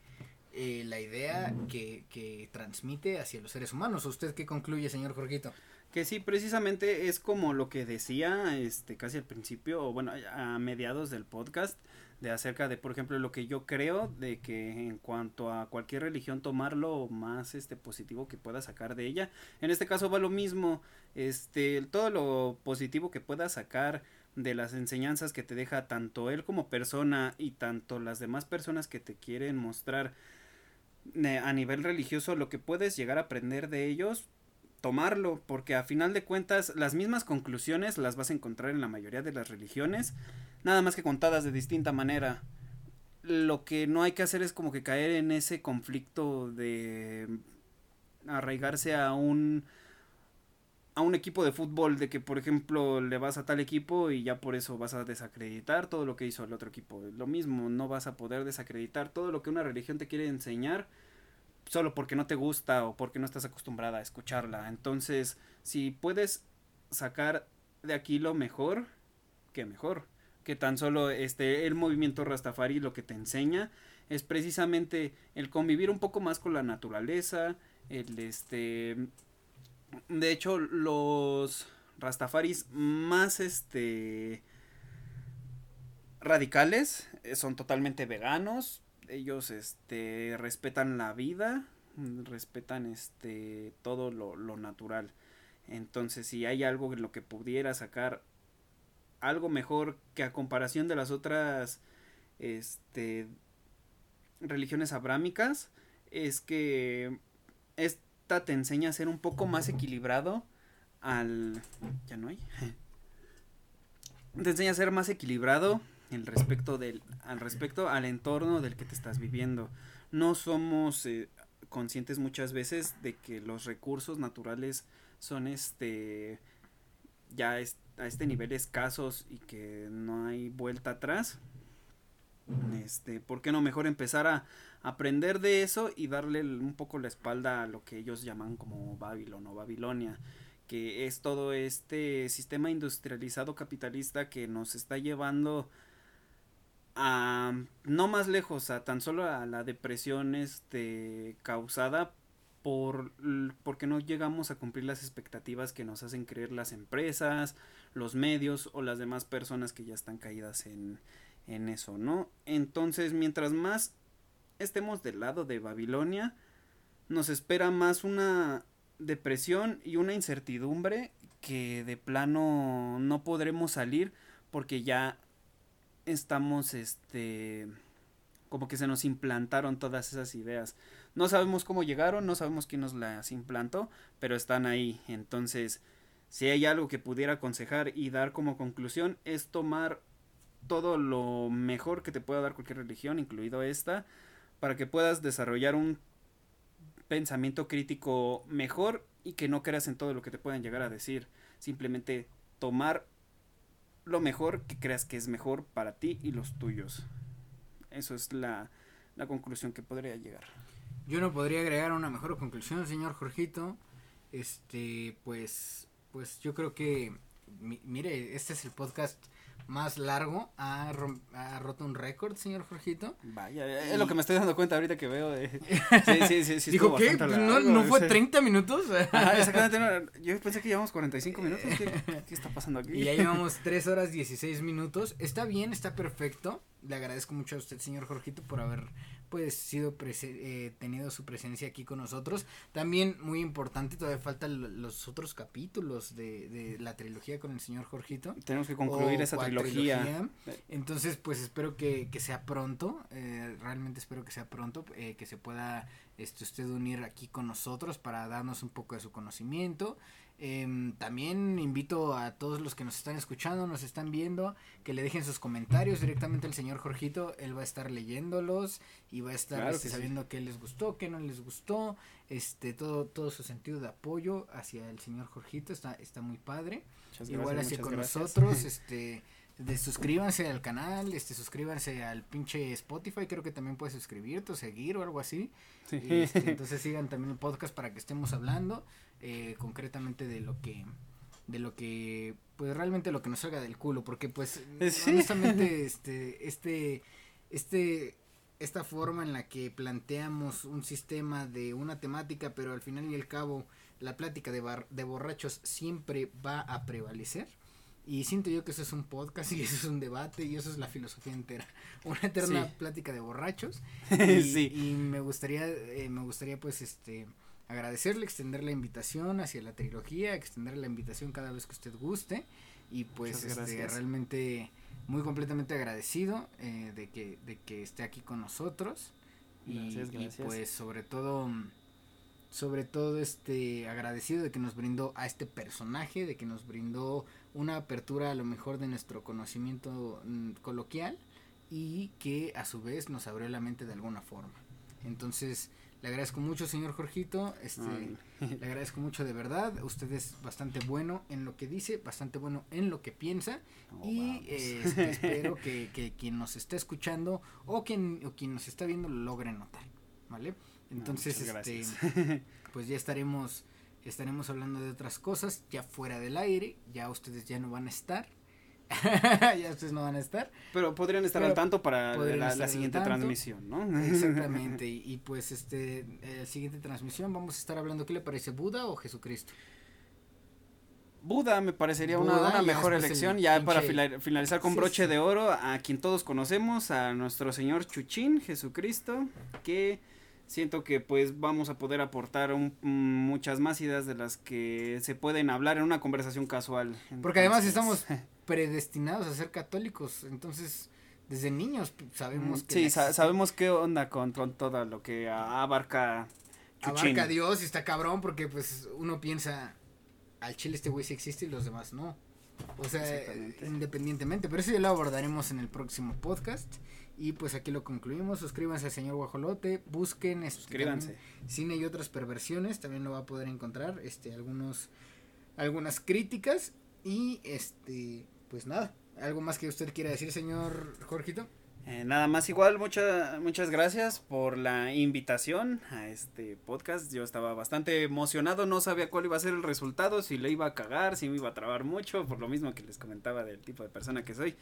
Speaker 1: eh, la idea que, que transmite hacia los seres humanos. ¿Usted qué concluye, señor Jorgito?
Speaker 2: Que sí, precisamente es como lo que decía, este, casi al principio, o bueno, a mediados del podcast, de acerca de, por ejemplo, lo que yo creo de que en cuanto a cualquier religión tomar lo más este positivo que pueda sacar de ella. En este caso va lo mismo, este, todo lo positivo que pueda sacar de las enseñanzas que te deja tanto él como persona y tanto las demás personas que te quieren mostrar eh, a nivel religioso lo que puedes llegar a aprender de ellos tomarlo porque a final de cuentas las mismas conclusiones las vas a encontrar en la mayoría de las religiones nada más que contadas de distinta manera. Lo que no hay que hacer es como que caer en ese conflicto de arraigarse a un a un equipo de fútbol de que por ejemplo le vas a tal equipo y ya por eso vas a desacreditar todo lo que hizo el otro equipo. Lo mismo no vas a poder desacreditar todo lo que una religión te quiere enseñar solo porque no te gusta o porque no estás acostumbrada a escucharla. Entonces, si puedes sacar de aquí lo mejor, que mejor. Que tan solo este el movimiento Rastafari lo que te enseña es precisamente el convivir un poco más con la naturaleza, el este de hecho los Rastafaris más este radicales eh, son totalmente veganos, ellos este respetan la vida, respetan este todo lo, lo natural. Entonces, si hay algo en lo que pudiera sacar algo mejor que a comparación de las otras este religiones abrámicas es que esta te enseña a ser un poco más equilibrado al ya no hay te enseña a ser más equilibrado al respecto al entorno del que te estás viviendo. No somos eh, conscientes muchas veces de que los recursos naturales son este ya a este nivel escasos y que no hay vuelta atrás. Este, ¿por qué no mejor empezar a aprender de eso y darle un poco la espalda a lo que ellos llaman como Babilón o Babilonia? que es todo este sistema industrializado capitalista que nos está llevando no más lejos, a tan solo a la depresión este, causada por porque no llegamos a cumplir las expectativas que nos hacen creer las empresas, los medios o las demás personas que ya están caídas en, en eso, ¿no? Entonces, mientras más estemos del lado de Babilonia, nos espera más una depresión y una incertidumbre que de plano no podremos salir porque ya estamos, este, como que se nos implantaron todas esas ideas. No sabemos cómo llegaron, no sabemos quién nos las implantó, pero están ahí. Entonces, si hay algo que pudiera aconsejar y dar como conclusión, es tomar todo lo mejor que te pueda dar cualquier religión, incluido esta, para que puedas desarrollar un pensamiento crítico mejor y que no creas en todo lo que te puedan llegar a decir. Simplemente tomar lo mejor que creas que es mejor para ti y los tuyos. Eso es la, la conclusión que podría llegar.
Speaker 1: Yo no podría agregar una mejor conclusión, señor Jorgito. Este, pues, pues yo creo que, mire, este es el podcast más largo ha, ha roto un récord, señor Jorgito.
Speaker 2: Vaya, es lo que me estoy dando cuenta ahorita que veo. De...
Speaker 1: Sí, sí, sí. sí Dijo, ¿qué? ¿No, ¿No, fue 30 minutos?
Speaker 2: exactamente. yo pensé que llevamos 45 minutos. ¿Qué, ¿Qué, está pasando aquí?
Speaker 1: Y ya llevamos 3 horas 16 minutos. Está bien, está perfecto. Le agradezco mucho a usted, señor Jorgito, por haber pues sido eh, tenido su presencia aquí con nosotros. También muy importante, todavía faltan los otros capítulos de, de la trilogía con el señor Jorgito.
Speaker 2: Tenemos que concluir esa trilogía.
Speaker 1: Entonces, pues espero que, que sea pronto, eh, realmente espero que sea pronto, eh, que se pueda este, usted unir aquí con nosotros para darnos un poco de su conocimiento. Eh, también invito a todos los que nos están escuchando, nos están viendo, que le dejen sus comentarios directamente al señor Jorgito. Él va a estar leyéndolos y va a estar este, sabiendo qué les gustó, qué no les gustó, este, todo, todo su sentido de apoyo hacia el señor Jorgito está, está muy padre. Igual así con nosotros, este, de suscríbanse al canal, este, suscríbanse al pinche Spotify, creo que también puedes suscribirte o seguir o algo así. Este, entonces sigan también el podcast para que estemos hablando eh, concretamente de lo que de lo que pues realmente lo que nos salga del culo porque pues eh, honestamente este este este esta forma en la que planteamos un sistema de una temática pero al final y al cabo la plática de, de borrachos siempre va a prevalecer. Y siento yo que eso es un podcast y eso es un debate y eso es la filosofía entera. Una eterna plática de borrachos. Y, sí. y me gustaría, eh, me gustaría pues este agradecerle, extender la invitación hacia la trilogía, extender la invitación cada vez que usted guste. Y pues este, realmente muy completamente agradecido eh, de, que, de que esté aquí con nosotros. Gracias, y, pues sobre todo sobre todo este agradecido de que nos brindó a este personaje, de que nos brindó una apertura a lo mejor de nuestro conocimiento mm, coloquial y que a su vez nos abrió la mente de alguna forma. Entonces, le agradezco mucho, señor Jorgito. Este, le agradezco mucho de verdad. Usted es bastante bueno en lo que dice, bastante bueno en lo que piensa. Oh, y este, espero que, que, quien nos está escuchando o quien, o quien nos está viendo lo logre notar. ¿Vale? Entonces, este, pues ya estaremos, estaremos hablando de otras cosas ya fuera del aire. Ya ustedes ya no van a estar. ya ustedes no van a estar.
Speaker 2: Pero podrían estar al tanto para la, siguiente transmisión, ¿no?
Speaker 1: Exactamente. Y, pues este, la siguiente transmisión vamos a estar hablando, ¿qué le parece, Buda o Jesucristo?
Speaker 2: Buda me parecería una, mejor elección, ya para finalizar con broche de oro, a quien todos conocemos, a nuestro Señor Chuchín, Jesucristo, que siento que pues vamos a poder aportar muchas más ideas de las que se pueden hablar en una conversación casual.
Speaker 1: Porque además estamos predestinados a ser católicos, entonces desde niños sabemos
Speaker 2: que... Sí, sabemos qué onda con, todo lo que abarca...
Speaker 1: Abarca Dios y está cabrón porque pues uno piensa, al chile este güey sí existe y los demás no. O sea, independientemente, pero eso ya lo abordaremos en el próximo podcast. Y pues aquí lo concluimos. Suscríbanse al señor Guajolote. Busquen este, Suscríbanse. cine y otras perversiones. También lo va a poder encontrar. Este, algunos, algunas críticas. Y este, pues nada. ¿Algo más que usted quiera decir, señor Jorgito?
Speaker 2: Eh, nada más igual, muchas muchas gracias por la invitación a este podcast. Yo estaba bastante emocionado, no sabía cuál iba a ser el resultado, si le iba a cagar, si me iba a trabar mucho, por lo mismo que les comentaba del tipo de persona que soy.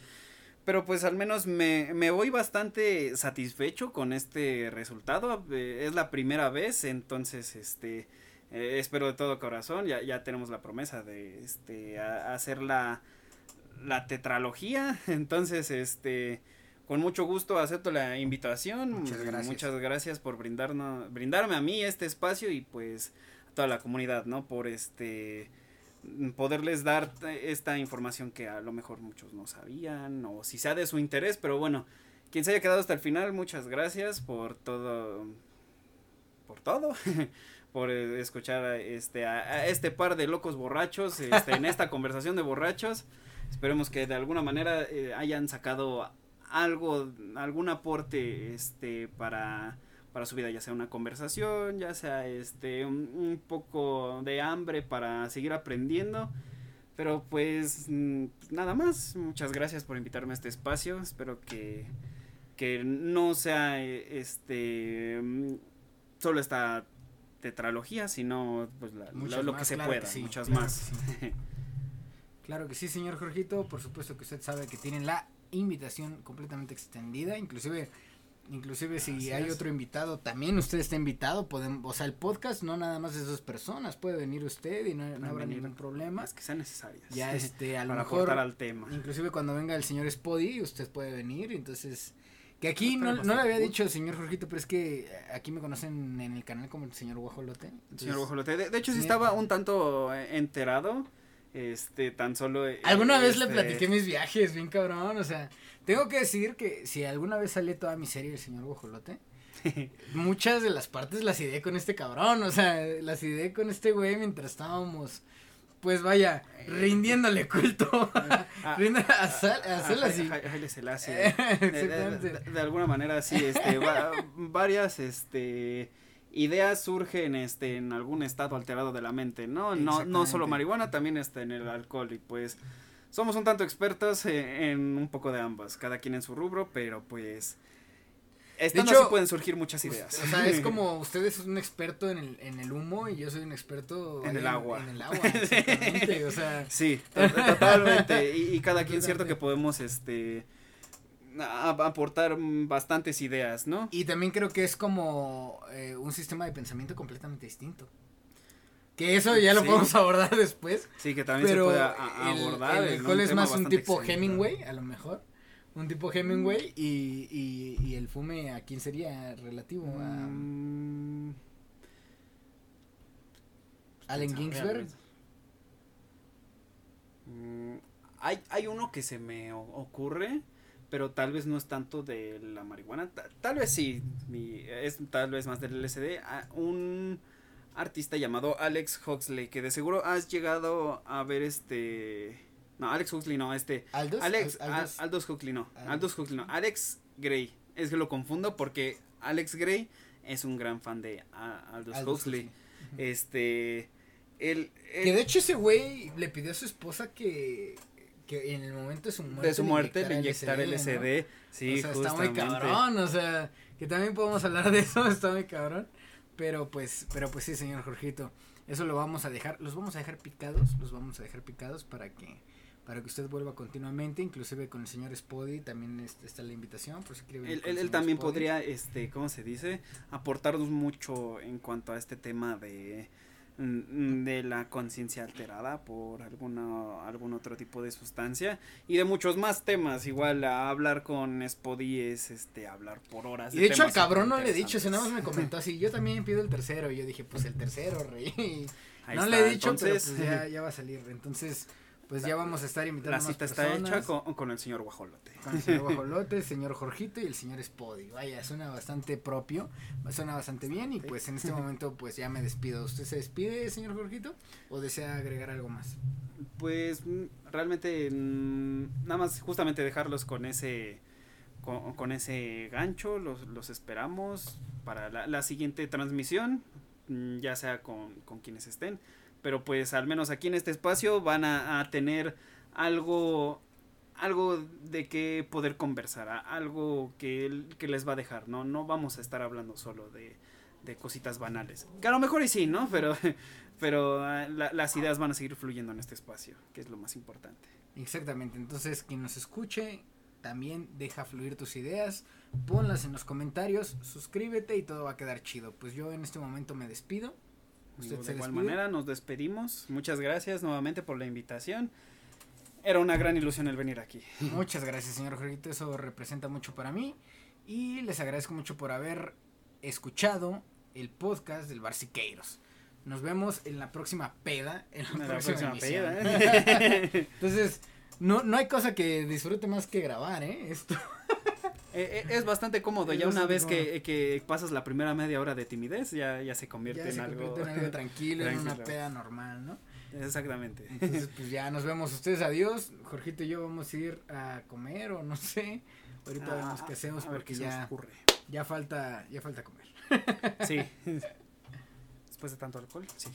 Speaker 2: Pero pues al menos me, me voy bastante satisfecho con este resultado. Eh, es la primera vez, entonces este eh, espero de todo corazón. Ya, ya tenemos la promesa de este hacer la, la tetralogía. Entonces, este con mucho gusto acepto la invitación. Muchas gracias. Muchas gracias por brindarnos, brindarme a mí este espacio y pues a toda la comunidad, ¿no? Por este poderles dar esta información que a lo mejor muchos no sabían o si sea de su interés, pero bueno, quien se haya quedado hasta el final, muchas gracias por todo por todo. por escuchar a este a, este par de locos borrachos este, en esta conversación de borrachos. Esperemos que de alguna manera eh, hayan sacado algo, algún aporte este para, para su vida, ya sea una conversación, ya sea este un, poco de hambre para seguir aprendiendo. Pero pues mm, nada más, muchas gracias por invitarme a este espacio. Espero que, que no sea este mm, solo esta tetralogía, sino pues lo que se pueda, muchas más.
Speaker 1: claro que sí, señor Jorgito, por supuesto que usted sabe que tienen la invitación completamente extendida, inclusive inclusive si hay otro invitado, también usted está invitado, podemos, o sea, el podcast no nada más de dos personas, puede venir usted y no, habrá ningún problema.
Speaker 2: Que sean necesarias.
Speaker 1: Ya este, a lo mejor, al tema. inclusive cuando venga el señor Spody, usted puede venir, entonces, que aquí no, no, le había dicho el señor Jorgito, pero es que aquí me conocen en el canal como el señor Guajolote.
Speaker 2: señor Guajolote, de, hecho sí estaba un tanto enterado, este, tan solo.
Speaker 1: Eh, alguna vez le este platiqué mis viajes, bien cabrón. O sea, tengo que decir que si alguna vez sale toda mi serie El señor Guajolote, muchas de las partes las ideé con este cabrón. O sea, las ideé con este güey mientras estábamos. Pues vaya, rindiéndole culto. a, así.
Speaker 2: De, alguna manera, sí, este, varias, este, ideas surgen este en algún estado alterado de la mente, ¿no? No, no solo marihuana, también está en el alcohol y pues somos un tanto expertos eh, en un poco de ambas, cada quien en su rubro, pero pues estando de hecho, pueden surgir muchas ideas.
Speaker 1: O sea, es como ustedes son un experto en el, en el humo y yo soy un experto
Speaker 2: en el agua.
Speaker 1: En el agua, exactamente, o sea.
Speaker 2: Sí, totalmente. Y, y cada quien cierto que podemos este aportar bastantes ideas, ¿no?
Speaker 1: Y también creo que es como eh, un sistema de pensamiento completamente distinto. Que eso ya lo podemos abordar después.
Speaker 2: Sí, que también se puede abordar.
Speaker 1: El, alcohol es más un tipo Hemingway, a lo mejor. Un tipo Hemingway y, y, y, el fume, ¿a quién sería relativo? A... Mm. Allen Ginsberg.
Speaker 2: Mm, hay, hay uno que se me ocurre, pero tal vez no es tanto de la marihuana. Tal, vez sí, es tal vez más del LSD. Ah, un artista llamado Alex Huxley, que de seguro has llegado a ver este... No, Alex Huxley no, este...
Speaker 1: Aldous,
Speaker 2: Alex, Aldous, Huxley no, Aldous Huxley no, Alex Gray. Es que lo confundo porque Alex Gray es un gran fan de Aldous, Huxley. Este... El,
Speaker 1: que de hecho ese güey le pidió a su esposa que que en el momento de su muerte,
Speaker 2: de su muerte le inyectar LSD, sí,
Speaker 1: o sea, está muy cabrón, o sea, que también podemos hablar de eso, está muy cabrón. Pero pues, pero pues sí, señor Jorgito. Eso lo vamos a dejar, los vamos a dejar picados, los vamos a dejar picados para que para que usted vuelva continuamente, inclusive con el señor Spody también está la invitación, por si quiere
Speaker 2: Él, él, también podría, este, ¿cómo se dice? Aportarnos mucho en cuanto a este tema de de la conciencia alterada por alguna, algún otro tipo de sustancia y de muchos más temas. Igual a hablar con Spody es este, hablar por horas.
Speaker 1: Y de, hecho al cabrón no le he dicho, si nada más me comentó así, yo también pido el tercero. Y yo dije, pues el tercero, rey. no le he dicho, pero pues ya, ya va a salir. Entonces, pues ya vamos a estar invitando
Speaker 2: La cita está hecha con, el señor Guajolote.
Speaker 1: Con el señor Guajolote, el señor Jorgito y el señor Spody. Vaya, suena bastante propio, suena bastante bien y pues en este momento pues ya me despido. ¿Usted se despide, señor Jorgito? ¿O desea agregar algo más?
Speaker 2: Pues mm, realmente mm, nada más justamente dejarlos con ese con, ese gancho, los, los esperamos para la, la siguiente transmisión, mm, ya sea con, con quienes estén pero pues al menos aquí en este espacio van a, tener algo algo de qué poder conversar, algo que, que, les va a dejar, ¿no? No vamos a estar hablando solo de, de cositas banales. Que a lo mejor y sí, ¿no? Pero, pero ah, las ideas van a seguir fluyendo en este espacio, que es lo más importante.
Speaker 1: Exactamente, entonces quien nos escuche también deja fluir tus ideas, ponlas en los comentarios, suscríbete y todo va a quedar chido. Pues yo en este momento me despido
Speaker 2: de igual manera, nos despedimos. Muchas gracias nuevamente por la invitación. Era una gran ilusión el venir aquí.
Speaker 1: Muchas gracias, señor Jorgito. Eso representa mucho para mí. Y les agradezco mucho por haber escuchado el podcast del Bar Siqueiros. Nos vemos en la próxima peda. En la, próxima, peda. ¿eh? Entonces, no, no hay cosa que disfrute más que grabar, ¿eh? Esto.
Speaker 2: Eh, eh, es bastante cómodo. ya una vez que, que, pasas la primera media hora de timidez, ya, ya se convierte en algo.
Speaker 1: tranquilo, en una peda normal, ¿no?
Speaker 2: Exactamente.
Speaker 1: Entonces, pues ya nos vemos. Ustedes adiós. Jorgito y yo vamos a ir a comer o no sé. Ahorita ah, vemos qué hacemos porque ya, ya falta, ya falta comer.
Speaker 2: Sí. Después de tanto alcohol, sí.